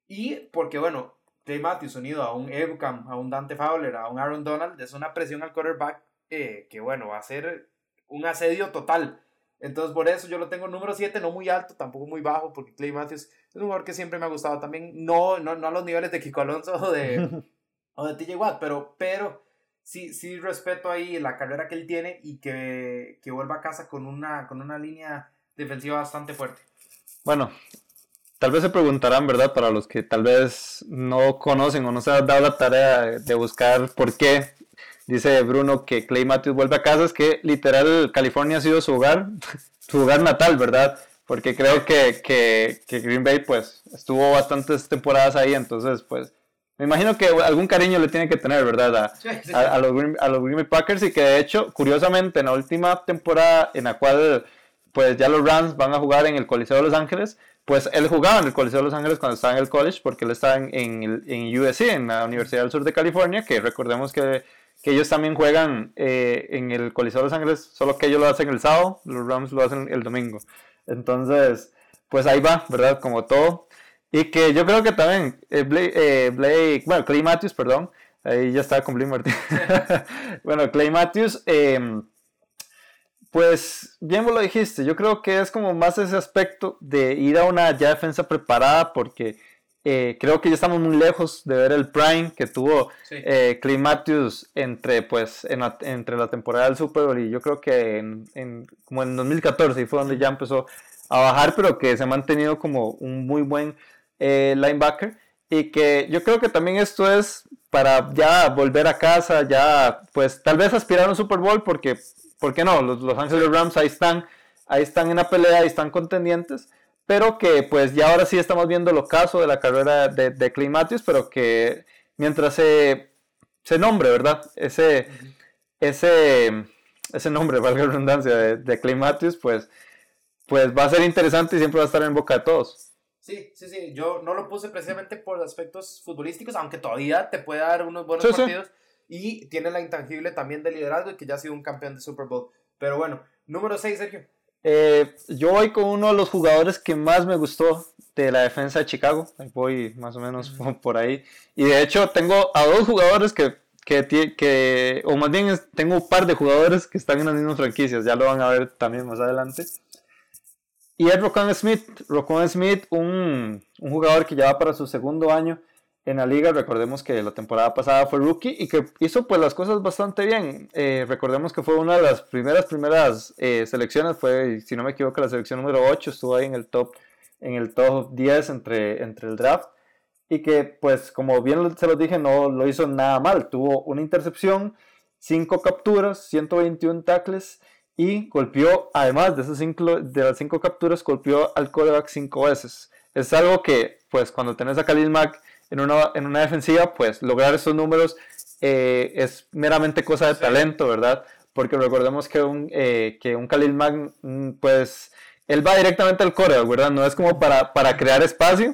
Y porque, bueno, Clay Matthews unido a un Ebukam, a un Dante Fowler, a un Aaron Donald, es una presión al quarterback eh, que, bueno, va a ser un asedio total. Entonces, por eso yo lo tengo número 7, no muy alto, tampoco muy bajo, porque Clay Matthews es un jugador que siempre me ha gustado también. No, no, no a los niveles de Kiko Alonso o de, o de TJ Watt, pero, pero sí, sí respeto ahí la carrera que él tiene y que, que vuelva a casa con una, con una línea defensiva bastante fuerte. Bueno, tal vez se preguntarán, ¿verdad? Para los que tal vez no conocen o no se han dado la tarea de buscar por qué dice Bruno que Clay Matthews vuelve a casa, es que literal California ha sido su hogar, su hogar natal, ¿verdad? Porque creo que, que, que Green Bay pues estuvo bastantes temporadas ahí, entonces pues me imagino que algún cariño le tiene que tener, ¿verdad? A, los, Green, a los Green Bay Packers y que de hecho, curiosamente, en la última temporada en la cual pues ya los Rams van a jugar en el Coliseo de Los Ángeles, pues él jugaba en el Coliseo de Los Ángeles cuando estaba en el college porque él estaba en, en, en USC, en la Universidad del Sur de California, que recordemos que, que ellos también juegan eh, en el Coliseo de Los Ángeles, solo que ellos lo hacen el sábado, los Rams lo hacen el domingo. Entonces, pues ahí va, ¿verdad? Como todo. Y que yo creo que también eh, eh, Blake, bueno, Clay Matthews, perdón, ahí ya estaba con Blake Martin. bueno, Clay Matthews, em, pues bien vos lo dijiste, yo creo que es como más ese aspecto de ir a una ya defensa preparada porque eh, creo que ya estamos muy lejos de ver el prime que tuvo eh, Clay Matthews entre, pues, entre la temporada del Super Bowl y yo creo que en, como en 2014 fue donde ya empezó a bajar, pero que se ha mantenido como un muy buen eh, linebacker. Y que yo creo que también esto es para ya volver a casa, ya pues tal vez aspirar a un Super Bowl porque, ¿por qué no? Los Los Angeles Rams ahí están, ahí están en la pelea, ahí están contendientes pero que pues ya ahora sí estamos viendo el ocaso de la carrera de, de Clay Matthews, pero que mientras se, se nombre, ¿verdad? Ese, ese, ese nombre, valga la redundancia, de, de Clay Matthews, pues, pues va a ser interesante y siempre va a estar en boca de todos. Sí, sí, sí. Yo no lo puse precisamente por aspectos futbolísticos, aunque todavía te puede dar unos buenos partidos. Y tiene la intangible también de liderazgo y que ya ha sido un campeón de Super Bowl. Pero bueno, número 6, Sergio. Eh, yo voy con uno de los jugadores que más me gustó de la defensa de Chicago. Voy más o menos por ahí. Y de hecho tengo a dos jugadores que, que, que, o más bien tengo un par de jugadores que están en las mismas franquicias. Ya lo van a ver también más adelante. Y es Rocon Smith. Rocon Smith, un, un jugador que ya va para su segundo año en la liga. Recordemos que la temporada pasada fue rookie y que hizo pues las cosas bastante bien. Eh, recordemos que fue una de las primeras, primeras eh, selecciones, fue, si no me equivoco, la selección número 8, estuvo ahí en el top, en el top 10 entre, entre el draft. Y que pues como bien se lo dije, no lo hizo nada mal. Tuvo una intercepción, 5 capturas, 121 tackles y golpeó, además de, esas cinco, de las 5 capturas, golpeó al quarterback 5 veces. Es algo que pues cuando tenés a Khalil Mack en una, en una defensiva, pues lograr esos números eh, es meramente cosa de talento, ¿verdad? Porque recordemos que un, eh, que un Khalil Mack, mm, pues, él va directamente al core, ¿verdad? No es como para, para crear espacio,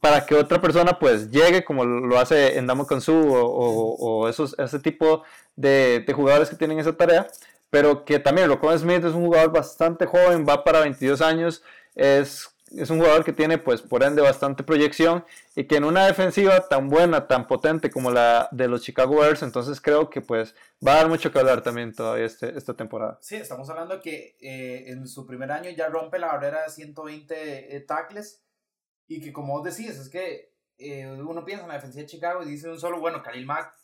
para que otra persona pues llegue como lo hace en Damo Kansu o, o, o, esos, ese tipo de, de, jugadores que tienen esa tarea, pero que también Rocco Smith es un jugador bastante joven, va para 22 años, es es un jugador que tiene, pues, por ende, bastante proyección y que en una defensiva tan buena, tan potente como la de los Chicago Bears, entonces creo que, pues, va a dar mucho que hablar también todavía este, esta temporada. Sí, estamos hablando que eh, en su primer año ya rompe la barrera de 120 eh, tackles y que, como vos decís, es que eh, uno piensa en la defensiva de Chicago y dice un solo, bueno, Khalil Mack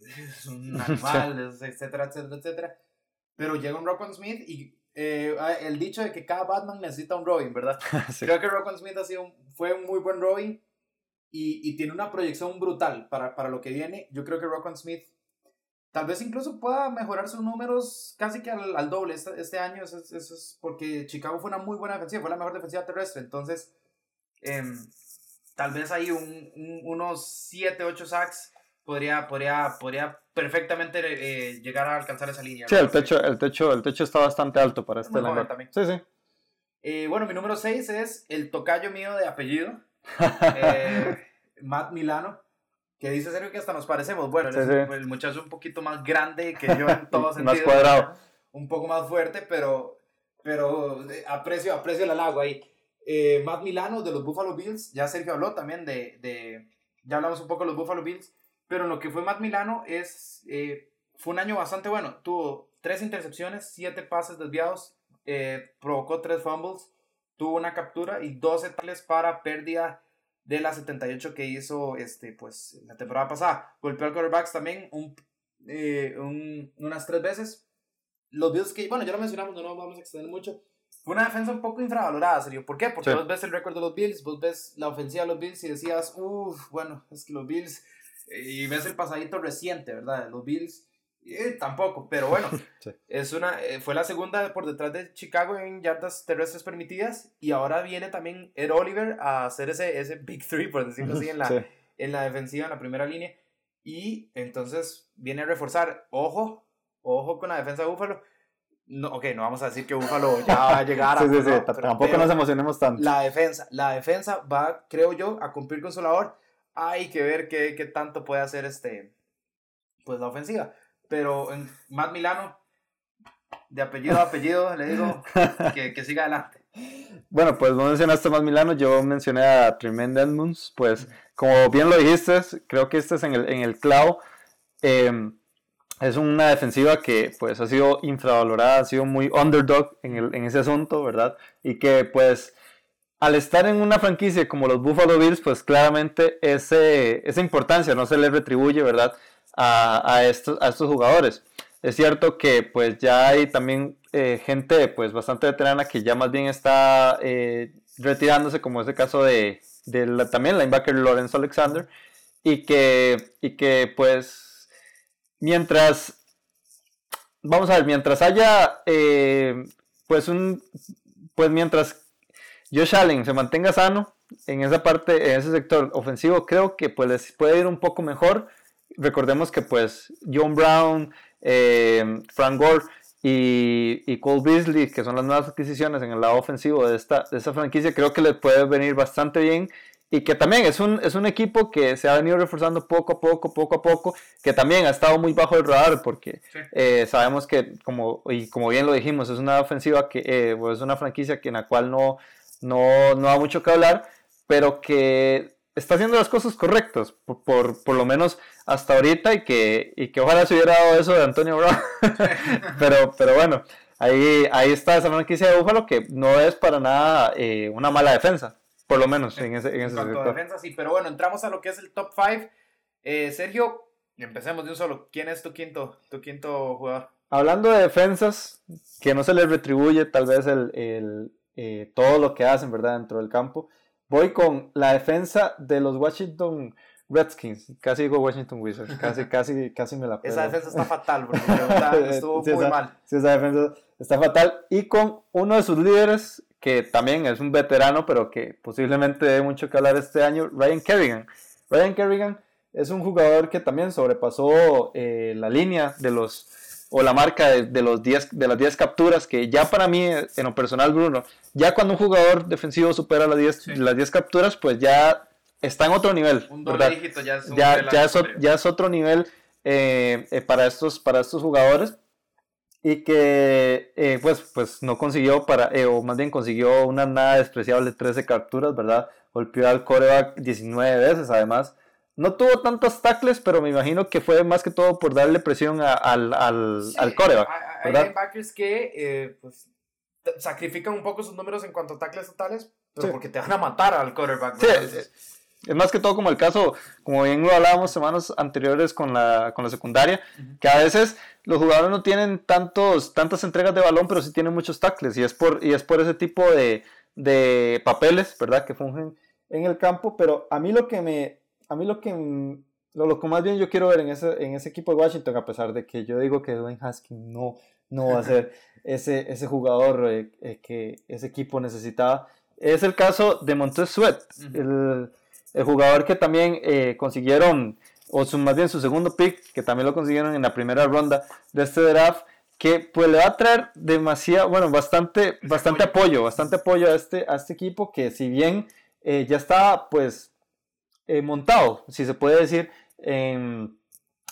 es un animal, etcétera, etcétera, etcétera. Pero llega un Rockman Smith y eh, ah, el dicho de que cada Batman necesita un Robin, ¿verdad? Creo que Rockwell Smith ha sido fue un muy buen Robin y, y, tiene una proyección brutal para, para lo que viene. Yo creo que Rockwell Smith tal vez incluso pueda mejorar sus números casi que al, al doble este, este año. Eso, eso, es porque Chicago fue una muy buena defensiva, fue la mejor defensiva terrestre. Entonces, eh, tal vez hay un, unos 7, 8 sacks podría, podría, podría perfectamente eh, llegar a alcanzar esa línea. Sí, el techo, el, techo, el techo está bastante alto para este también. Sí, sí. Eh, bueno, mi número 6 es el tocayo mío de apellido, eh, Matt Milano, que dice serio que hasta nos parecemos. Bueno, el muchacho un poquito más grande que yo en todos sentidos. más cuadrado. Un poco más fuerte, pero, pero aprecio, aprecio el halago ahí. Matt Milano de los Buffalo Bills, ya Sergio habló también de, de ya hablamos un poco de los Buffalo Bills. Pero lo que fue Matt Milano es, eh, fue un año bastante bueno. Tuvo tres intercepciones, siete pases desviados, eh, provocó tres fumbles, tuvo una captura y 12 tackles para pérdida de las 78 que hizo este, pues, la temporada pasada. Golpeó al quarterbacks también un, eh, un, unas tres veces. Los Bills que, bueno, ya lo mencionamos, no nos vamos a extender mucho. Fue una defensa un poco infravalorada, serio. ¿Por qué? Porque vos ves el récord de los Bills, vos ves la ofensiva de los Bills y decías, uff, bueno, es que los Bills y ves el pasadito reciente, ¿verdad? Los Bills. Eh, tampoco, pero bueno, es una, eh, fue la segunda por detrás de Chicago en yardas terrestres permitidas y ahora viene también Ed Oliver a hacer ese, ese Big Three, por decirlo así, en la, en la defensiva, en la primera línea. Y entonces viene a reforzar, ojo, ojo con la defensa de Búfalo. No, ok, no vamos a decir que Búfalo ya va a llegar a... sí, sí, sí, tampoco nos emocionemos tanto. La defensa, la defensa va, creo yo, a cumplir con su labor hay que ver qué, qué tanto puede hacer este, pues la ofensiva. Pero en Matt Milano, de apellido a apellido, le digo que, que siga adelante. Bueno, pues no mencionaste más Milano, yo mencioné a Tremaine Edmonds, pues como bien lo dijiste, creo que este es en el, en el clavo. Em, es una defensiva que pues ha sido infravalorada, ha sido muy underdog en, el, en ese asunto, ¿verdad? Y que pues al estar en una franquicia como los Buffalo Bills, pues claramente esa importancia no se le retribuye, ¿verdad? A, a, estos, a estos jugadores. Es cierto que pues ya hay también eh, gente pues bastante veterana que ya más bien está eh, retirándose, como es el caso de, de la, también linebacker Lorenzo Alexander, y que, y que pues mientras, vamos a ver, mientras haya eh, pues un, pues mientras Josh Allen se mantenga sano en esa parte, en ese sector ofensivo, creo que pues les puede ir un poco mejor. Recordemos que pues John Brown, eh, Frank Gore y, Cole Beasley, que son las nuevas adquisiciones en el lado ofensivo de esta, de esta franquicia, creo que les puede venir bastante bien y que también es un, es un equipo que se ha venido reforzando poco a poco, poco a poco, que también ha estado muy bajo el radar porque eh, sabemos que, como, y como bien lo dijimos, es una ofensiva que eh, es una franquicia que en la cual no, no, no da mucho que hablar, pero que está haciendo las cosas correctas, por, por, lo menos hasta ahorita, y que, y que ojalá se hubiera dado eso de Antonio Brown. pero, pero bueno, ahí, ahí está esa franquicia de Búfalo que no es para nada eh, una mala defensa, por lo menos en ese, en ese cuanto defensa, sí, pero bueno, entramos a lo que es el top 5. Eh, Sergio, empecemos de un solo. ¿Quién es tu quinto, tu quinto jugador? Hablando de defensas, que no se les retribuye tal vez el, el eh, todo lo que hacen, ¿verdad? Dentro del campo. Voy con la defensa de los Washington Redskins. Casi digo Washington Wizards. Casi, casi, casi me la pego. Esa defensa está fatal, porque estuvo muy mal. Sí, esa defensa está fatal. Y con uno de sus líderes, que también es un veterano, pero que posiblemente debe mucho que hablar este año, Ryan Kerrigan. Ryan Kerrigan es un jugador que también sobrepasó eh, la línea de los o la marca de, los 10, de las 10 capturas, que ya para mí, en lo personal, Bruno, ya cuando un jugador defensivo supera las 10, las 10 capturas, pues ya está en otro nivel. Un doble dígito ya es, ya, ya, es, otro nivel eh, eh, para, estos, para estos jugadores y que eh, pues, pues no consiguió para, o más bien consiguió una nada despreciable 13 capturas, ¿verdad? Golpeó al coreback 19 veces además. No tuvo tantos tackles, pero me imagino que fue más que todo por darle presión al, al, al coreback. Hay linebackers que eh, pues, sacrifican un poco sus números en cuanto a tackles totales, pero porque te van a matar al. Sí, es más que todo como el caso, como bien lo hablábamos semanas anteriores con la, con la secundaria, que a veces los jugadores no tienen tantos, tantas entregas de balón, pero sí tienen muchos tackles, y es por, y es por ese tipo de, de papeles, ¿verdad?, que fungen en el campo, pero a mí lo que me a mí lo que, lo, que más bien yo quiero ver en ese, en ese equipo de Washington, a pesar de que yo digo que Dwayne Haskins no, no va a ser ese, ese jugador eh, eh, que ese equipo necesitaba, es el caso de Montez Sweat, el, el, jugador que también eh, consiguieron, o su, más bien su segundo pick, que también lo consiguieron en la primera ronda de este draft, que pues le va a traer demasiado, bueno, bastante, bastante apoyo, bastante apoyo a este, a este equipo que si bien ya está pues eh, montado, si se puede decir, en,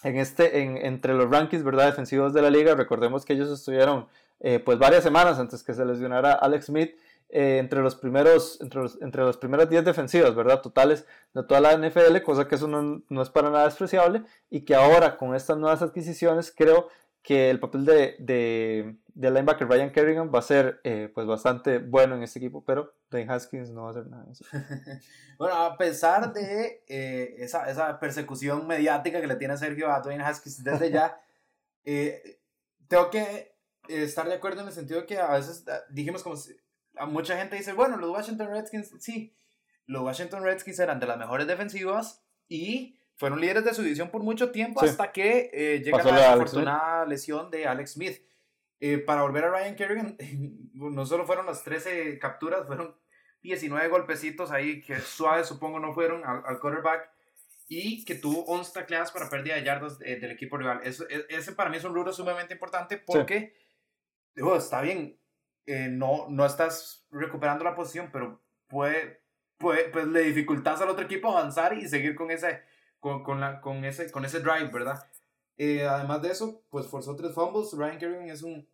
en este, en, entre los rankings ¿verdad? defensivos de la liga. Recordemos que ellos estuvieron eh, pues varias semanas antes que se lesionara Alex Smith. Eh, entre los primeros entre los, entre los primeros 10 defensivos, ¿verdad? Totales de toda la NFL, cosa que eso no, no, es para nada despreciable y que ahora con estas nuevas adquisiciones creo que el papel de, de, de linebacker Ryan Kerrigan va a ser eh, pues bastante bueno en este equipo, pero Dwayne Haskins no va a hacer nada. bueno, a pesar de eh, esa, esa, persecución mediática que le tiene Sergio a Dwayne Haskins desde ya, eh, tengo que estar de acuerdo en el sentido que a veces ah, dijimos como si, a mucha gente dice, bueno, los Washington Redskins, sí, los Washington Redskins eran de las mejores defensivas y fueron líderes de su división por mucho tiempo hasta que eh, llega la desafortunada lesión de Alex Smith. Eh, para volver a Ryan Kerrigan, no solo fueron las 13 capturas, fueron 19 golpecitos ahí que suaves supongo no fueron al, quarterback y que tuvo 11 tacleadas para pérdida de yardas del equipo rival. Eso, e, ese para mí es un rubro sumamente importante porque está bien, eh, no, no estás recuperando la posición, pero puede, puede, pues le dificultas al otro equipo avanzar y seguir con ese con, con, la, con, ese, con ese drive, ¿verdad? Eh, además de eso, pues forzó tres fumbles. Ryan Kerrigan es un.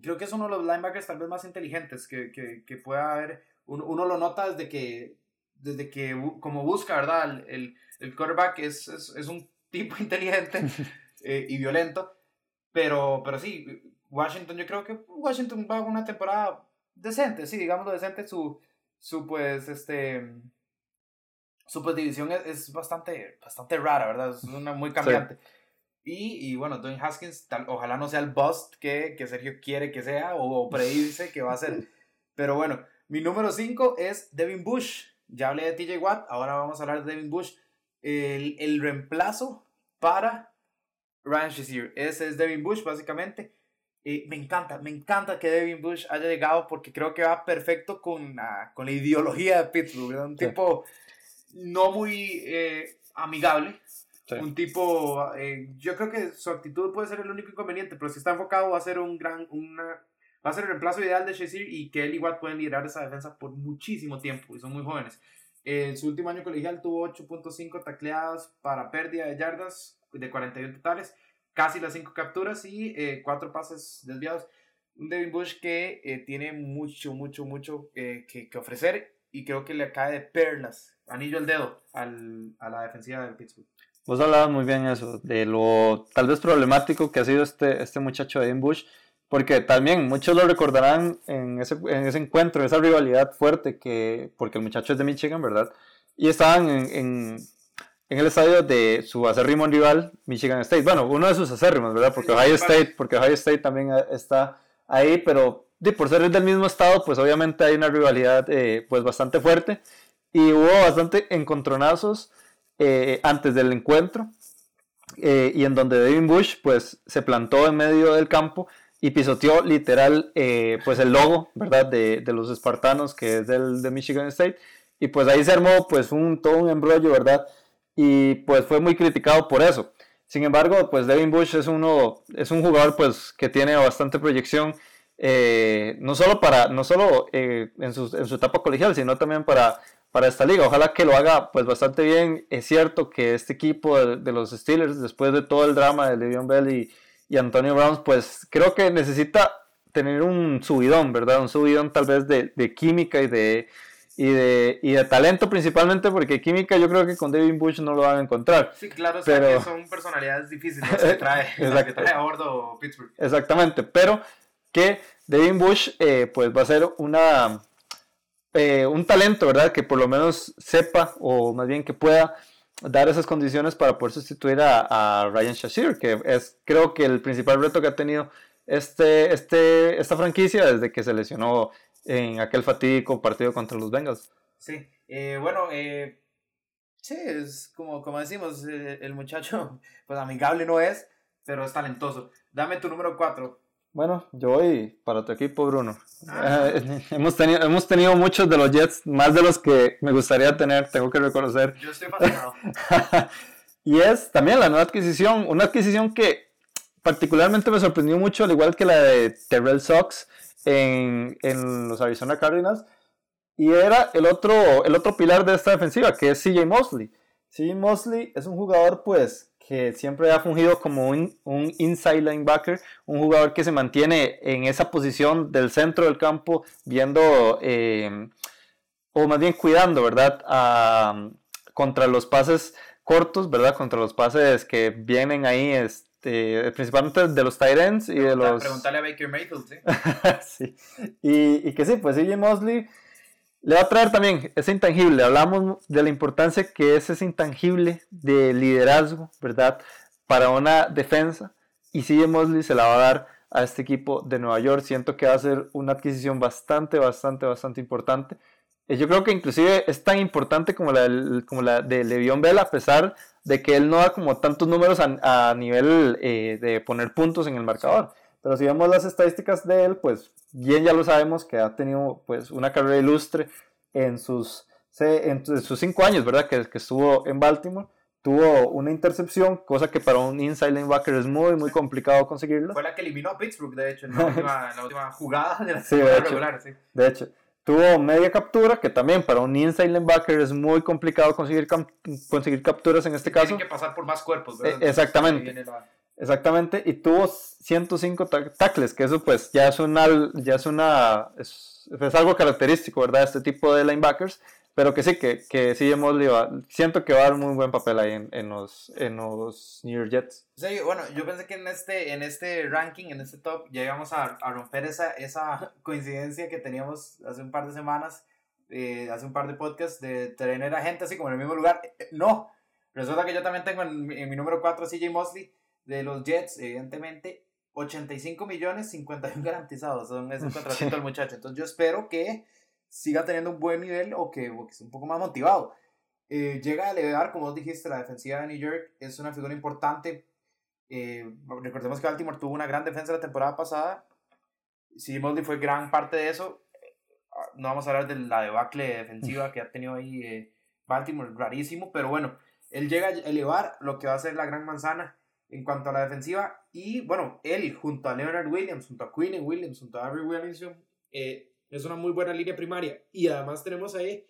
Creo que es uno de los linebackers tal vez más inteligentes que, que, que pueda haber. Uno, uno, lo nota desde que. Desde que, como busca, ¿verdad? El, el quarterback es, es, es, un tipo inteligente eh, y violento. Pero, pero sí, Washington, yo creo que Washington va a una temporada decente, sí, digámoslo decente. Su, su pues, este, su pues división es, es bastante, bastante rara, ¿verdad? Es una muy cambiante. Y, y, bueno, Dwayne Haskins, tal, ojalá no sea el bust que, que Sergio quiere que sea o, predice que va a ser. Pero bueno, mi número 5 es Devin Bush. Ya hablé de TJ Watt, ahora vamos a hablar de Devin Bush. El, el reemplazo para Ryan Shazier. Ese es Devin Bush, básicamente. Eh, me encanta, me encanta que Devin Bush haya llegado porque creo que va perfecto con, con la ideología de Pittsburgh. Un tipo no muy eh, amigable. Un tipo, eh, yo creo que su actitud puede ser el único inconveniente, pero si está enfocado va a ser un gran, una, va a ser el reemplazo ideal de Shazier y que él igual pueden liderar esa defensa por muchísimo tiempo y son muy jóvenes. En su último año colegial tuvo 8.5 tacleadas para pérdida de yardas de 41 totales, casi las 5 capturas y 4 eh, pases desviados. Un Devin Bush que eh, tiene mucho, mucho, mucho que, que, ofrecer y creo que le cae de perlas, anillo al dedo al, a la defensiva del Pittsburgh. Vos hablabas muy bien eso, de lo tal vez problemático que ha sido este, este muchacho de Bush, porque también muchos lo recordarán en ese, en ese encuentro, esa rivalidad fuerte, que, porque el muchacho es de Michigan, ¿verdad? Y estaban en, en, en el estadio de su acérrimo rival, Michigan State. Bueno, uno de sus acérrimos, ¿verdad? Porque Ohio State, porque Ohio State también está ahí, pero de, por ser del mismo estado, pues obviamente hay una rivalidad eh, pues bastante fuerte. Y hubo bastante encontronazos eh, antes del encuentro eh, y en donde Devin Bush pues se plantó en medio del campo y pisoteó literal eh, pues el logo verdad de, de, los espartanos que es del de Michigan State. Y pues ahí se armó pues un todo un embrollo verdad y pues fue muy criticado por eso. Sin embargo pues Devin Bush es uno es un jugador pues que tiene bastante proyección no solo para no solo en su, en su etapa colegial sino también para para esta liga. Ojalá que lo haga pues bastante bien. Es cierto que este equipo de, los Steelers, después de todo el drama de Le'Veon Bell y, y, Antonio Brown, pues creo que necesita tener un subidón, ¿verdad? Un subidón tal vez de, de química y de, y de, y de talento principalmente, porque química yo creo que con David Bush no lo van a encontrar. Sí, claro, pero... son personalidades difíciles que trae, que trae a bordo Pittsburgh. Exactamente, pero que David Bush eh, pues va a ser una eh, un talento, ¿verdad? Que por lo menos sepa o más bien que pueda dar esas condiciones para poder sustituir a, Ryan Shashir, que es creo que el principal reto que ha tenido este, este, esta franquicia desde que se lesionó en aquel fatídico partido contra los Bengals. Sí, eh, bueno, eh, sí, es como, como decimos, el muchacho, pues amigable no es, pero es talentoso. Dame tu número 4. Bueno, yo voy para tu equipo, Bruno. Ah. Eh, hemos, tenido, hemos tenido muchos de los Jets, más de los que me gustaría tener, tengo que reconocer. Yo estoy fascinado. y es también la nueva adquisición, una adquisición que particularmente me sorprendió mucho, al igual que la de Terrell Sox en, en los Arizona Cardinals. Y era el otro, el otro pilar de esta defensiva, que es CJ Mosley. CJ Mosley es un jugador, pues, que siempre ha fungido como un, un, inside linebacker, un jugador que se mantiene en esa posición del centro del campo, viendo, eh, o más bien cuidando, ¿verdad? contra los pases cortos, ¿verdad? Contra los pases que vienen ahí, este, principalmente de los tight ends y de los... Preguntarle a Baker Mayfield, ¿sí? sí. Y, y que sí, pues CJ Mosley le va a traer también ese intangible. Hablamos de la importancia que es ese intangible de liderazgo, ¿verdad? Para una defensa. Y CJ Mosley se la va a dar a este equipo de Nueva York. Siento que va a ser una adquisición bastante, bastante, bastante importante. Eh, yo creo que inclusive es tan importante como la, como la de Le'Veon Bell, a pesar de que él no da como tantos números a, nivel eh, de poner puntos en el marcador. Pero si vemos las estadísticas de él, pues bien ya lo sabemos que ha tenido pues una carrera ilustre en sus, en sus cinco años, ¿verdad? Que, que estuvo en Baltimore. Tuvo una intercepción, cosa que para un inside linebacker es muy, muy complicado conseguirla. Fue la que eliminó a Pittsburgh, de hecho, en la última, la última jugada de la sí, regular. Sí. De hecho, tuvo media captura, que también para un inside linebacker es muy complicado conseguir, conseguir capturas en este caso. Tiene que pasar por más cuerpos, ¿verdad? E, exactamente. Exactamente, y tuvo 105 tackles, que eso pues ya es una, ya es una, es, algo característico, ¿verdad? Este tipo de linebackers, pero que sí, que, que sí hemos siento que va a dar muy buen papel ahí en, en, los, en los New York Jets. Sí, bueno, yo pensé que en este, en este ranking, en este top, ya íbamos a, a romper esa, esa coincidencia que teníamos hace un par de semanas eh, hace un par de podcasts de tener a gente así como en el mismo lugar. Eh, no, resulta que yo también tengo en, mi número 4 CJ Mosley de los Jets, evidentemente. 85 millones, 51 garantizados. Son ese contratito del muchacho. Entonces yo espero que siga teniendo un buen nivel o que, o que esté un poco más motivado. Eh, llega a elevar, como vos dijiste, la defensiva de New York es una figura importante. Eh, recordemos que Baltimore tuvo una gran defensa la temporada pasada. Si Mosley fue gran parte de eso. No vamos a hablar de la debacle defensiva que ha tenido ahí eh, Baltimore, rarísimo, pero bueno, él llega a elevar lo que va a ser la gran manzana en cuanto a la defensiva. Y bueno, él junto a Leonard Williams, junto a Quinn Williams, junto a Avery Williamson, eh, es una muy buena línea primaria. Y además tenemos ahí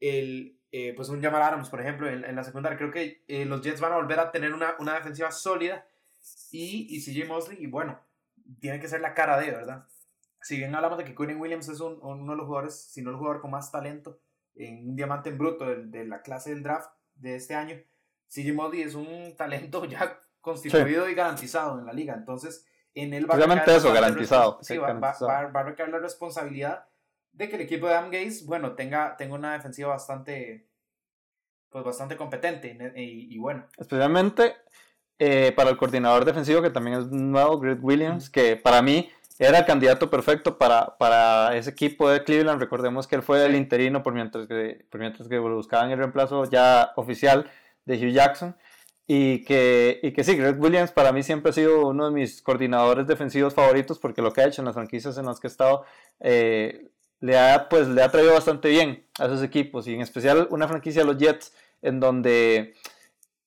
el, eh, pues un Jamal Adams, por ejemplo, en, la secundaria. Creo que eh, los Jets van a volver a tener una, una defensiva sólida. Y, y CJ Mosley, y bueno, tiene que ser la cara de, ¿verdad? Si bien hablamos de que Quinn Williams es un, uno de los jugadores, si no el jugador con más talento, en un diamante en bruto de, de la clase del draft de este año, CJ Mosley es un talento ya constituido y garantizado en la liga. Entonces, en él va a eso, garantizado. Sí, va, a recaer la responsabilidad de que el equipo de Adam Gaze, bueno, tenga, tenga una defensiva bastante, pues bastante competente y, bueno. Especialmente eh, para el coordinador defensivo, que también es nuevo, Greg Williams, que para mí era el candidato perfecto para, para ese equipo de Cleveland. Recordemos que él fue el interino por mientras que, por mientras que buscaban el reemplazo ya oficial de Hugh Jackson. Y que, y que sí, Greg Williams para mí siempre ha sido uno de mis coordinadores defensivos favoritos porque lo que ha hecho en las franquicias en las que he estado eh, le, ha, pues, le ha traído bastante bien a esos equipos y en especial una franquicia, los Jets, en donde,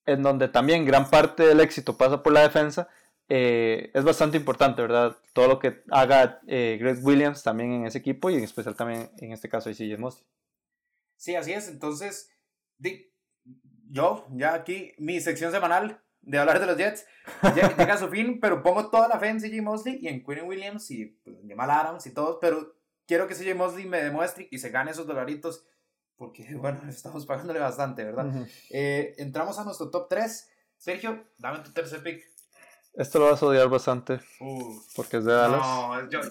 en donde también gran parte del éxito pasa por la defensa. Eh, es bastante importante, ¿verdad? Todo lo que haga eh, Greg Williams también en ese equipo y en especial también en este caso de CJ Mosley. Sí, así es. Entonces, yo, ya aquí, mi sección semanal de hablar de los Jets llega a su fin, pero pongo toda la fe en CJ Mosley y en Quinn Williams y pues, en Jamal Adams y todos, pero quiero que CJ Mosley me demuestre y se gane esos dolaritos, porque bueno, estamos pagándole bastante, ¿verdad? Eh, entramos a nuestro top 3. Sergio, dame tu tercer pick. Esto lo vas a odiar bastante. Uh, porque es de Dallas. No, yo,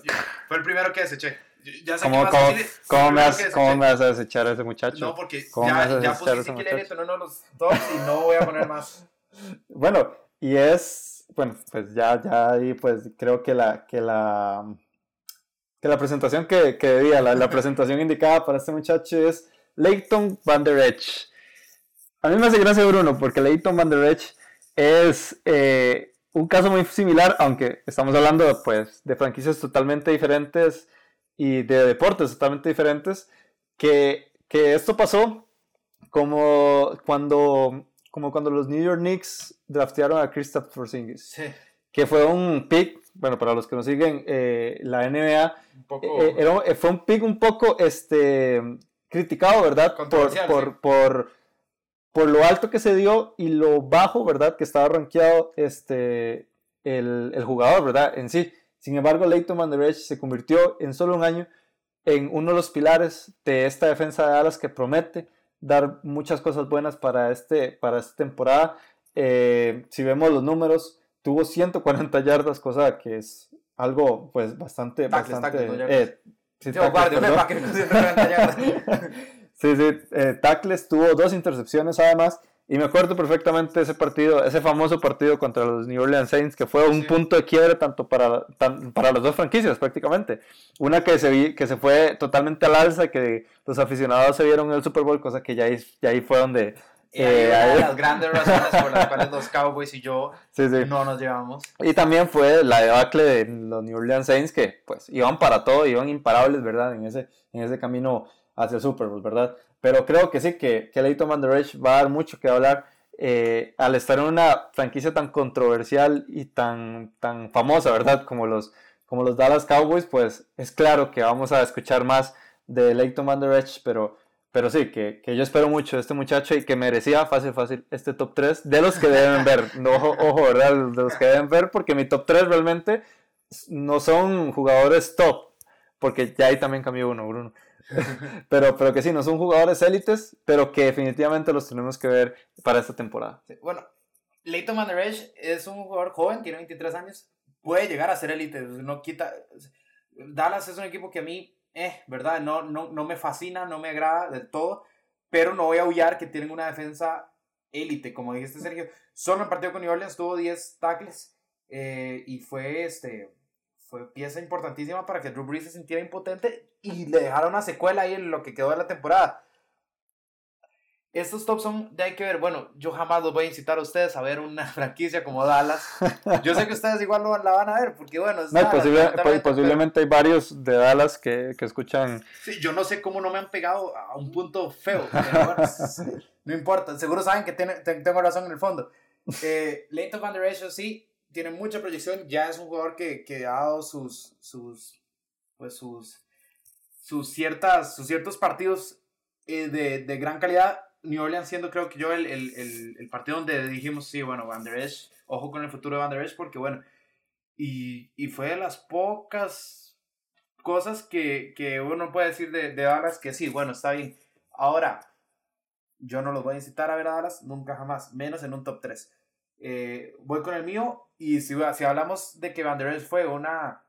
fue el primero que deseché. Ya sé ¿Cómo, cómo, cómo, me vas, ¿Cómo me vas a desechar a ese muchacho? No, porque ya, ya puse Ezequiel en uno de los dos y no voy a poner más. bueno, y es, bueno, pues ya, ya ahí pues creo que la, que la, que la presentación que, que debía, la, la presentación indicada para este muchacho es Leighton Van Der Esch. A mí me hace gracia Bruno, porque Leighton Van Der Esch es eh, un caso muy similar, aunque estamos hablando pues, de franquicias totalmente diferentes y de deportes totalmente diferentes, que, que esto pasó como cuando, como cuando los New York Knicks draftearon a Kristaps Porzingis, que fue un pick, bueno, para los que nos siguen eh, la NBA, eh, eh, fue un pick un poco este, criticado, ¿verdad? Por, por, por, por, lo alto que se dio y lo bajo, ¿verdad? Que estaba rankeado este, el, el jugador, ¿verdad? En sí. Sin embargo, Leighton Van Der se convirtió en solo un año en uno de los pilares de esta defensa de alas que promete dar muchas cosas buenas para, este, para esta temporada. Eh, si vemos los números, tuvo 140 yardas, cosa que es algo pues bastante... bastante eh, sí, sí, sí, eh, Tackles tuvo dos intercepciones además y me acuerdo perfectamente ese partido, ese famoso partido contra los New Orleans Saints, que fue un punto de quiebre tanto para, para las dos franquicias prácticamente. Una que se, que se fue totalmente al alza, que los aficionados se vieron en el Super Bowl, cosa que ya ahí, ya ahí fue donde... Y eh, las grandes razones por las cuales los Cowboys y yo no nos llevamos. Y también fue la debacle de los New Orleans Saints, que pues iban para todo, iban imparables, ¿verdad? En ese, en ese camino hacia el Super Bowl, ¿verdad? Pero creo que sí, que, que Leighton Van Der va a dar mucho que hablar eh, al estar en una franquicia tan controversial y tan, tan famosa, ¿verdad? Como los, como los Dallas Cowboys, pues es claro que vamos a escuchar más de Leighton Van Der pero, pero sí, que, que, yo espero mucho de este muchacho y que merecía fácil, fácil este top 3 de los que deben ver. No, ojo, ¿verdad? De los que deben ver, porque mi top 3 realmente no son jugadores top, porque ya ahí también cambió uno, Bruno. pero, pero que sí, no son jugadores élites, pero que definitivamente los tenemos que ver para esta temporada. bueno, Leighton Van es un jugador joven, tiene 23 años, puede llegar a ser élite, no quita... Dallas es un equipo que a mí eh, ¿verdad? No, no, no me fascina, no me agrada del todo, pero no voy a huyar que tienen una defensa élite, como dijiste Sergio. Solo en partido con New Orleans tuvo 10 tackles eh, y fue, este, fue pieza importantísima para que Drew Brees se sintiera impotente y le dejara una secuela ahí en lo que quedó de la temporada. Estos tops son de hay que ver. Bueno, yo jamás los voy a incitar a ustedes a ver una franquicia como Dallas. Yo sé que ustedes igual lo, la van a ver, porque bueno, es no, Dallas, posiblemente hay varios de Dallas que, que, escuchan. Sí, yo no sé cómo no me han pegado a un punto feo. Pero bueno, no importa, seguro saben que tiene, tengo razón en el fondo. Eh, Leighton Van Der Esch, sí, tiene mucha proyección. Ya es un jugador que, que ha dado sus, sus, pues sus, sus, ciertas, sus ciertos partidos eh, de, de gran calidad New Orleans siendo creo que yo el, el, el, el, partido donde dijimos, sí, bueno, Van Der Esch, ojo con el futuro de Van Der Esch, porque bueno, y, y fue de las pocas cosas que, que uno puede decir de, de, Dallas que sí, bueno, está bien. Ahora, yo no los voy a incitar a ver a Dallas, nunca jamás, menos en un top 3. Eh, voy con el mío y si, si hablamos de que Van Der Esch fue una,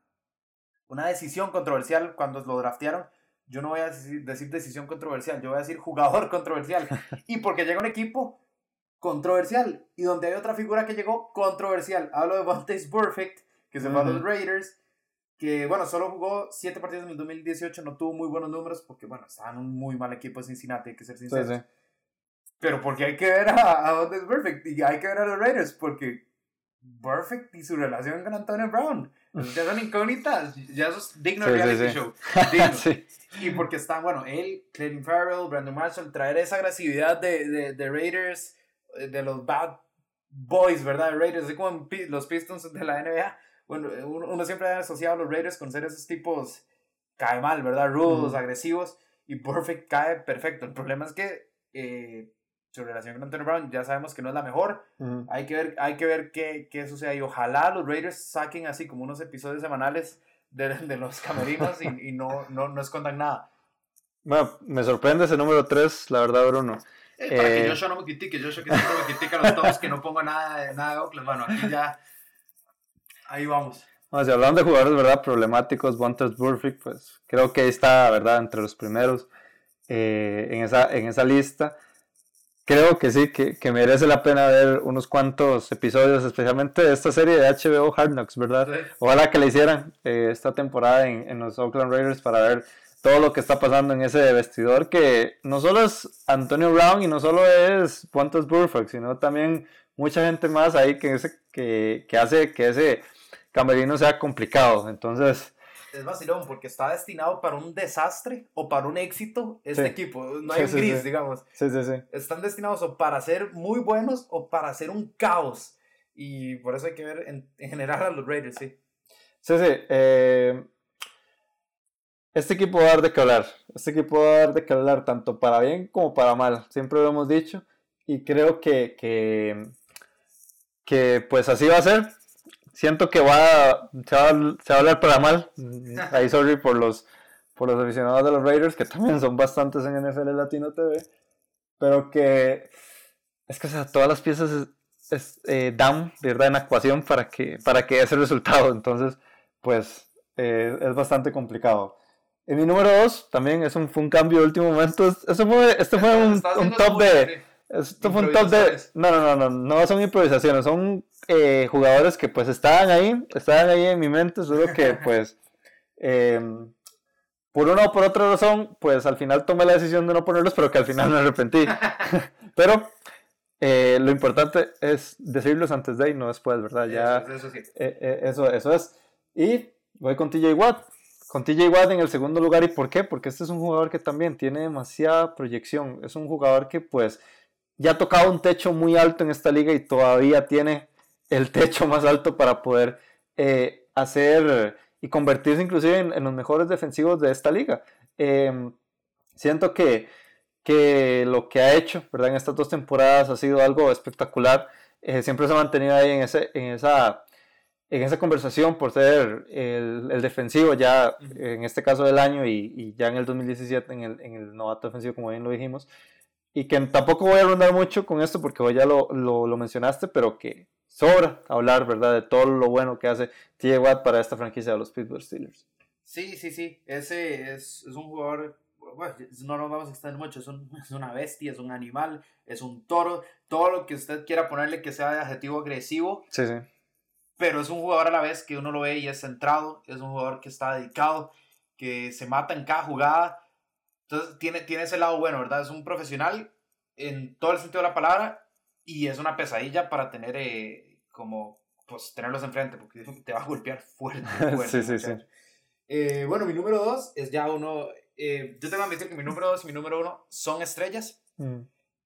una decisión controversial cuando lo draftearon, yo no voy a decir, decisión controversial, yo voy a decir jugador controversial. y porque llega un equipo controversial y donde hay otra figura que llegó controversial. Hablo de Vontaze Perfect, que se fue a los Raiders, que bueno, solo jugó 7 partidos en el 2018, no tuvo muy buenos números porque bueno, estaba en un muy mal equipo de Cincinnati, hay que ser sinceros. Pero porque hay que ver a, a Perfect y hay que ver a los Raiders porque Perfect y su relación con Antonio Brown. Ya son incógnitas, ya eso es digno de reality show. Y porque están, bueno, él, Clayton Farrell, Brandon Marshall, traer esa agresividad de, de, de, Raiders, eh, de los Bad Boys, ¿verdad? De Raiders, así como los Pistons de la NBA. Bueno, uno, siempre ha asociado a los Raiders con ser esos tipos, cae mal, ¿verdad? Rudos, agresivos, y Perfect cae perfecto. El problema es que eh, su relación con Antonio Brown ya sabemos que no es la mejor. Hay que ver, hay que ver qué, qué sucede y ojalá los Raiders saquen así como unos episodios semanales de, de los camerinos y, y, no, no, no escondan nada. Bueno, me sorprende ese número 3, la verdad, Bruno. Eh, para que Joshua no me critique, Joshua que siempre me critica los tops, que no pongo nada de, nada de Oakland. Bueno, aquí ya, ahí vamos. Bueno, si hablando de jugadores, ¿verdad? Problemáticos, Bontes Burfict, pues creo que ahí está, ¿verdad? Entre los primeros eh, en, esa, en esa lista creo que sí, que, que, merece la pena ver unos cuantos episodios, especialmente de esta serie de HBO Hard Knocks, ¿verdad? Ojalá que le hicieran eh, esta temporada en, en, los Oakland Raiders para ver todo lo que está pasando en ese vestidor, que no solo es Antonio Brown y no solo es Pontus Burfox, sino también mucha gente más ahí que, ese, que, que hace que ese camerino sea complicado. Entonces es vacilón porque está destinado para un desastre o para un éxito este equipo. No hay un gris, digamos. Sí, sí, sí. Están destinados o para ser muy buenos o para ser un caos. Y por eso hay que ver en, general a los Raiders, sí. Sí, sí. Eh, este equipo va a dar de qué hablar. Este equipo va a dar de qué hablar tanto para bien como para mal. Siempre lo hemos dicho. Y creo que, que, que pues así va a ser siento que va, se, va, se va a hablar para mal. Ahí sorry por los, por los aficionados de los Raiders, que también son bastantes en NFL Latino TV. Pero que es que o sea, todas las piezas es, eh, dan, ¿verdad? En ecuación para que, para que ese resultado. Entonces, pues eh, es bastante complicado. En mi número 2 también es un, fue un cambio de último momento. Eso fue, este fue un, un top de... Esto fue un top de... No, no, no, no, no son improvisaciones, son eh, jugadores que pues estaban ahí, estaban ahí en mi mente, solo que pues em, por una o por otra razón, pues al final tomé la decisión de no ponerlos, pero que al final me arrepentí. pero eh, lo importante es decirlos antes de y no después, ¿verdad? Ya, eso, eso, eh, eso, eso es. Y voy con TJ Watt. Con TJ Watt en el segundo lugar, ¿y por qué? Porque este es un jugador que también tiene demasiada proyección. Es un jugador que pues ya ha tocado un techo muy alto en esta liga y todavía tiene el techo más alto para poder eh, hacer y convertirse inclusive en, los mejores defensivos de esta liga. Em, siento que, que, lo que ha hecho ¿verdad? en estas dos temporadas ha sido algo espectacular. Eh, siempre se ha mantenido ahí en, ese, en, esa, en esa conversación por ser el, el defensivo ya en este caso del año y, y, ya en el 2017 en el, en el novato defensivo como bien lo dijimos. Y que tampoco voy a rondar mucho con esto porque ya lo, lo, lo mencionaste, pero que sobra hablar, ¿verdad? De todo lo bueno que hace TJ Watt para esta franquicia de los Pittsburgh Steelers. Sí, sí, sí. Ese es, es un jugador. Bueno, no nos vamos a extender mucho. Es, un, es, una bestia, es un animal, es un toro. Todo lo que usted quiera ponerle que sea de adjetivo agresivo. Sí, sí. Pero es un jugador a la vez que uno lo ve y es centrado. Es un jugador que está dedicado, que se mata en cada jugada. Entonces tiene, tiene ese lado bueno, ¿verdad? Es un profesional en todo el sentido de la palabra y es una pesadilla para tener eh, como pues tenerlos enfrente porque te va a golpear fuerte. fuerte sí, sí, sí. Eh, bueno, mi número dos es ya uno. Eh, yo tengo admitir que mi número dos y mi número uno son estrellas. Mm.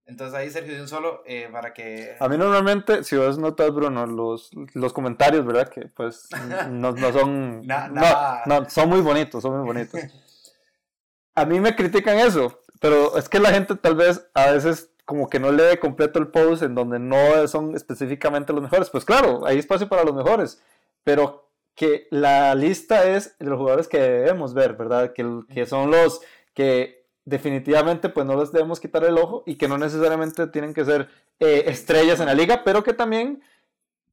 Entonces ahí Sergio de un solo eh, para que... A mí normalmente, si vos notas, Bruno, los, los comentarios, ¿verdad? Que pues no, no son... no, no, son muy bonitos, son muy bonitos. A mí me critican eso, pero es que la gente tal vez a veces como que no lee completo el post en donde no son específicamente los mejores. Pues claro, hay espacio para los mejores, pero que la lista es de los jugadores que debemos ver, ¿verdad? Que, que son los que definitivamente pues no les debemos quitar el ojo y que no necesariamente tienen que ser eh, estrellas en la liga, pero que también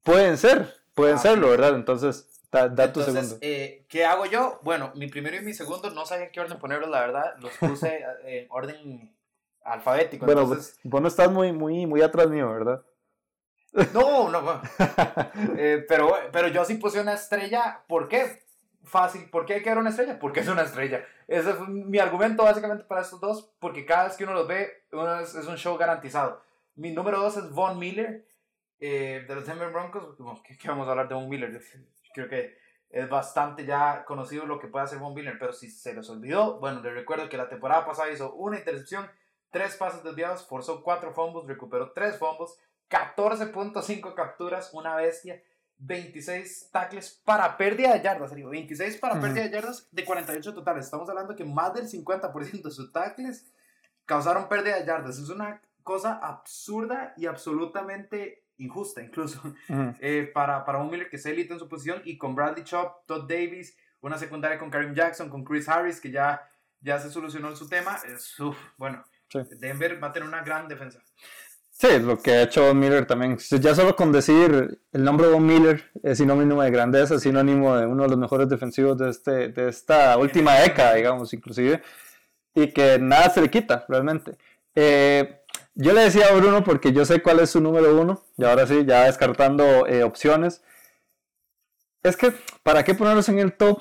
pueden ser, pueden ah, serlo, ¿verdad? Entonces, da, tu segundo. Eh, ¿Qué hago yo? Bueno, mi primero y mi segundo no sabía qué orden ponerlos, la verdad, los puse en orden alfabético. Bueno, entonces... vos no estás muy, muy, muy atrás mío, ¿verdad? No, no, eh, pero, pero yo sí puse una estrella. ¿Por qué? Fácil. ¿Por qué hay que ver una estrella? Porque es una estrella. Ese fue mi argumento básicamente para estos dos. Porque cada vez que uno los ve, es, un show garantizado. Mi número dos es Von Miller, eh, de los Denver Broncos. ¿Qué, ¿Qué, vamos a hablar de Von Miller? Creo que es bastante ya conocido lo que puede hacer Von Miller. Pero si se les olvidó, bueno, les recuerdo que la temporada pasada hizo una intercepción, tres pases desviados, forzó cuatro fumbles, recuperó tres fumbles 14.5 capturas, una bestia. 26 tackles para pérdida de yardas, 26 para pérdida de yardas de 48 totales. Estamos hablando que más del 50% de sus tackles causaron pérdida de yardas. Es una cosa absurda y absolutamente injusta, incluso, eh, para, para un Miller que es élite en su posición y con Bradley Chop, Todd Davis, una secundaria con Karim Jackson, con Chris Harris, que ya, ya se solucionó su tema. Es, bueno, Denver va a tener una gran defensa. Sí, lo que ha hecho Von Miller también. Ya solo con decir el nombre de Von Miller es sinónimo de grandeza, sinónimo de uno de los mejores defensivos de, este, de esta última década, digamos, inclusive, y que nada se le quita, realmente. Eh, yo le decía a Bruno porque yo sé cuál es su número uno, y ahora sí, ya descartando eh, opciones. Es que, ¿para qué ponerlos en el top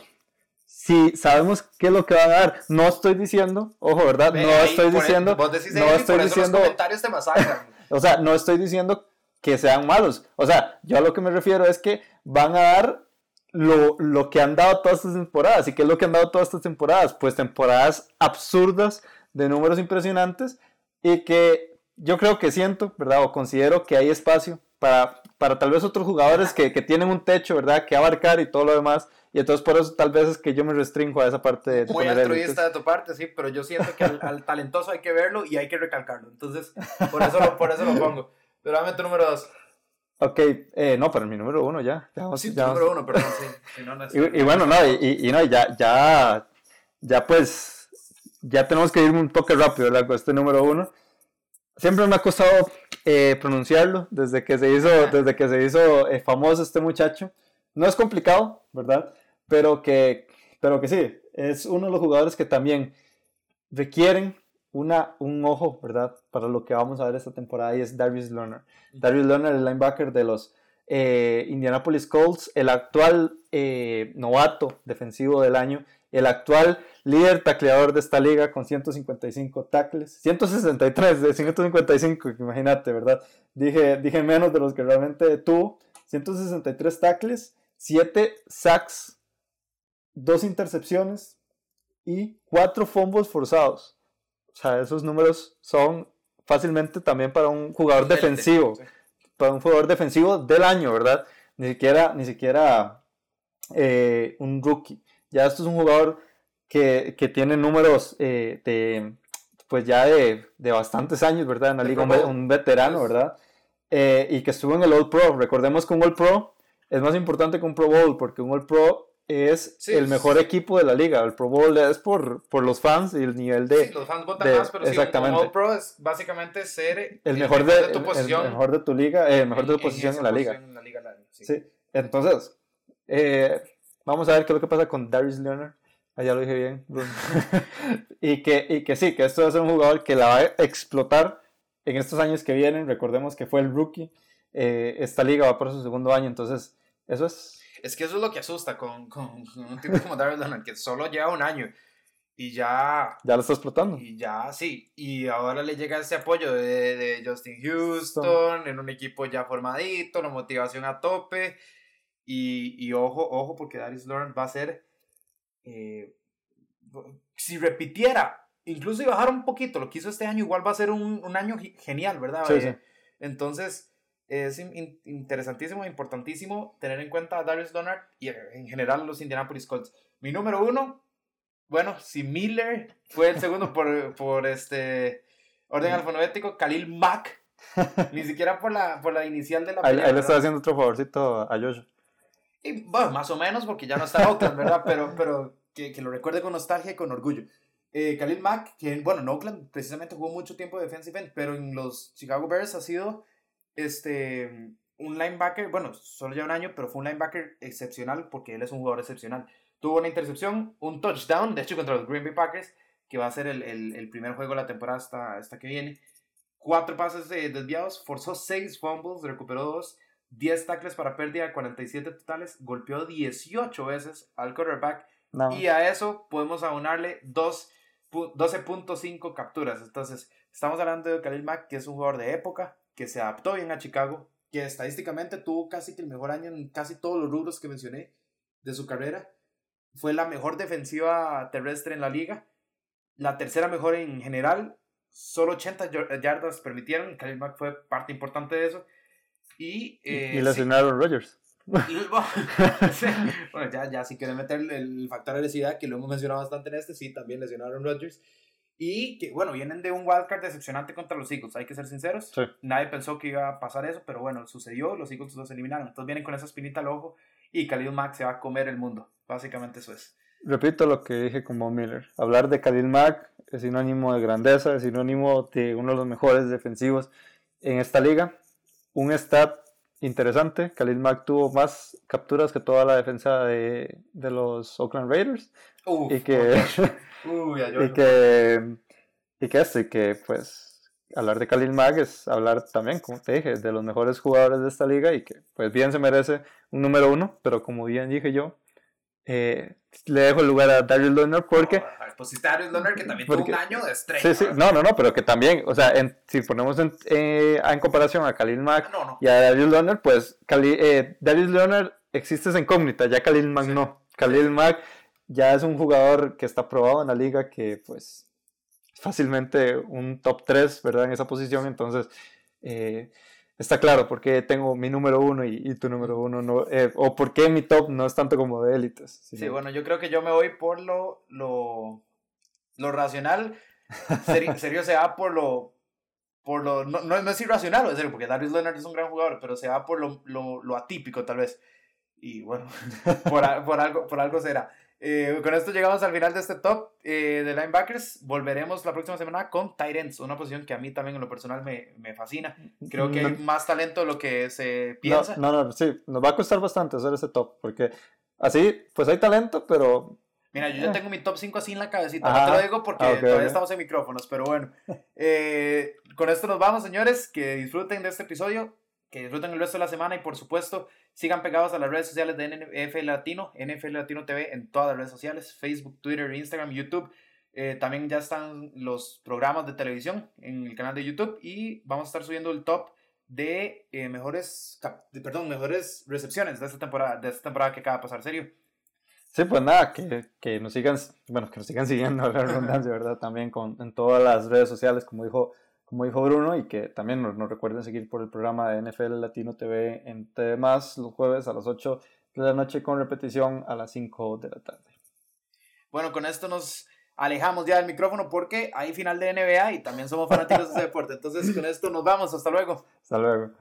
si sabemos qué es lo que van a dar. No estoy diciendo, ojo, ¿verdad? no estoy diciendo. no estoy diciendo. Los comentarios te o sea, no estoy diciendo que sean malos. O sea, yo a lo que me refiero es que van a dar lo, lo, que han dado todas estas temporadas. ¿Y qué es lo que han dado todas estas temporadas? Pues temporadas absurdas, de números impresionantes, y que yo creo que siento, ¿verdad? O considero que hay espacio para, para tal vez otros jugadores que, que tienen un techo, ¿verdad? Que abarcar y todo lo demás. Y entonces por eso tal vez es que yo me restringo a esa parte de... Muy altruista de tu parte, sí, pero yo siento que al, talentoso hay que verlo y hay que recalcarlo. Entonces, por eso lo, por eso lo pongo. Pero dame tu número dos. Ok, eh, no, pero mi número uno ya. ya sí, tu número uno, perdón, sí. y, bueno, no, y, no, ya, ya, ya pues, ya tenemos que ir un toque rápido, ¿verdad? Con este número uno. Siempre me ha costado eh, pronunciarlo desde que se hizo, desde que se hizo eh, famoso este muchacho. No es complicado, ¿verdad? Pero que, pero que sí, es uno de los jugadores que también requieren una, un ojo, ¿verdad? Para lo que vamos a ver esta temporada y es Darius Lerner. Darius Lerner, el linebacker de los eh, Indianapolis Colts, el actual eh, novato defensivo del año, el actual líder tacleador de esta liga con 155 tackles, 163 de 155, imagínate, ¿verdad? Dije, dije menos de los que realmente tuvo, 163 tackles 7 sacks, 2 intercepciones y 4 fumbles forzados. O sea, esos números son fácilmente también para un jugador defensivo. Para un jugador defensivo del año, ¿verdad? Ni siquiera, ni siquiera eh, un rookie. Ya esto es un jugador que, tiene números eh, de, pues ya de, bastantes años, ¿verdad? En la liga, un, veterano, ¿verdad? Eh, y que estuvo en el All Pro. Recordemos que un All Pro es más importante que un Pro Bowl, porque un All Pro es el mejor equipo de la liga. El Pro Bowl es por, por los fans y el nivel de. Sí, los fans votan más, pero exactamente. un All Pro es básicamente ser el, mejor, de, tu posición. El mejor de tu liga, eh, el mejor de tu posición en, la liga. En la liga sí. entonces, eh, vamos a ver qué es lo que pasa con Darius Leonard. Ah, ya lo dije bien, Bruno. y, que, y que sí, que esto va a ser un jugador que la va a explotar en estos años que vienen. Recordemos que fue el rookie. Eh, esta liga va por su segundo año, entonces eso es... Es que eso es lo que asusta con, con, un tipo como Darius Leonard, que solo lleva un año y ya... Ya lo está explotando. Y ya, sí. Y ahora le llega ese apoyo de, de Justin Houston, en un equipo ya formadito, la motivación a tope. Y, y ojo, ojo, porque Darius Leonard va a ser eh, si repitiera, incluso y bajara un poquito lo que hizo este año, igual va a ser un, un año genial, ¿verdad? Eh, entonces, es interesantísimo, importantísimo tener en cuenta a Darius Leonard y en general los Indianapolis Colts. Mi número uno, bueno, si Miller fue el segundo por, por este orden alfabético, Khalil Mack, ni siquiera por la, por la inicial de la Ahí, le está haciendo otro favorcito a Josh. Bueno, más o menos, porque ya no está Oakland, ¿verdad? Pero, pero que, lo recuerde con nostalgia y con orgullo. Eh, Khalil Mack, que bueno, en Oakland precisamente jugó mucho tiempo de defensive end, pero en los Chicago Bears ha sido este, un linebacker, bueno, solo ya un año, pero fue un linebacker excepcional porque él es un jugador excepcional. Tuvo una intercepción, un touchdown, de hecho contra los Green Bay Packers, que va a ser el, el, primer juego de la temporada hasta, hasta que viene. Cuatro pases desviados, forzó seis fumbles, recuperó dos 10 tackles para pérdida, 47 totales, golpeó 18 veces al quarterback. Y a eso podemos aunarle 12.5 capturas. Entonces, estamos hablando de Khalil Mack, que es un jugador de época, que se adaptó bien a Chicago, que estadísticamente tuvo casi que el mejor año en casi todos los rubros que mencioné de su carrera. Fue la mejor defensiva terrestre en la liga, la tercera mejor en general, solo 80 yardas permitieron, Khalil Mack fue parte importante de eso y, eh, y lesionaron Rodgers. bueno, ya, ya si quieren meter el factor de que lo hemos mencionado bastante en este, sí, también lesionaron Rodgers. Y que, bueno, vienen de un wildcard decepcionante contra los Eagles, hay que ser sinceros. Nadie pensó que iba a pasar eso, pero bueno, sucedió, los Eagles los eliminaron. Entonces vienen con esa espinita al ojo y Khalil Mack se va a comer el mundo. Básicamente eso es. Repito lo que dije con Bob Miller. Hablar de Khalil Mack es sinónimo de grandeza, es sinónimo de uno de los mejores defensivos en esta liga un stat interesante. Khalil Mack tuvo más capturas que toda la defensa de, de los Oakland Raiders. y que, y que, y que este, que pues hablar de Khalil Mack es hablar también, como te dije, de los mejores jugadores de esta liga y que pues bien se merece un número uno, pero como bien dije yo, eh, le dejo el lugar a Darius Leonard porque... pues si Darius Leonard que también tuvo un año de estrella. Sí, sí, no, no, no, pero que también, o sea, si ponemos en, eh, en comparación a Khalil Mack y a Darius Leonard, pues eh, Darius Leonard existe esa incógnita, ya Khalil Mack no. Khalil Mack ya es un jugador que está probado en la liga que pues fácilmente un top 3, ¿verdad? En esa posición, entonces... Eh, está claro por qué tengo mi número uno y, tu número uno no, eh, o por qué mi top no es tanto como de élites. Sí, bueno, yo creo que yo me voy por lo, lo, lo racional, serio, serio se va por lo, por lo, no, no, es irracional, es serio, porque Darius Leonard es un gran jugador, pero se va por lo, lo, lo atípico tal vez. Y bueno, por, por, algo, por algo será. Eh, con esto llegamos al final de este top eh, de linebackers. Volveremos la próxima semana con Tyrants, una posición que a mí también en lo personal me, me fascina. Creo que hay más talento de lo que se piensa. No, no, sí, nos va a costar bastante hacer ese top, porque así, pues hay talento, pero... Mira, yo ya eh. tengo mi top 5 así en la cabecita, no te lo digo porque ah, todavía estamos en micrófonos, pero bueno. con esto nos vamos, señores, que disfruten de este episodio que disfruten el resto de la semana y por supuesto sigan pegados a las redes sociales de NFL Latino, NFL Latino TV en todas las redes sociales, Facebook, Twitter, Instagram, YouTube. Eh, también ya están los programas de televisión en el canal de YouTube y vamos a estar subiendo el top de eh, mejores, perdón, mejores recepciones de esta temporada, de esta temporada que acaba de pasar, serio. Sí, pues nada, que, que nos sigan, bueno, que nos sigan siguiendo la redundancia, ¿verdad? También con, en todas las redes sociales, como dijo como dijo Bruno, y que también nos, recuerden seguir por el programa de NFL Latino TV en TV los jueves a las 8 de la noche con repetición a las 5 de la tarde. Bueno, con esto nos alejamos ya del micrófono porque hay final de NBA y también somos fanáticos de ese deporte. Entonces con esto nos vamos. Hasta luego. Hasta luego.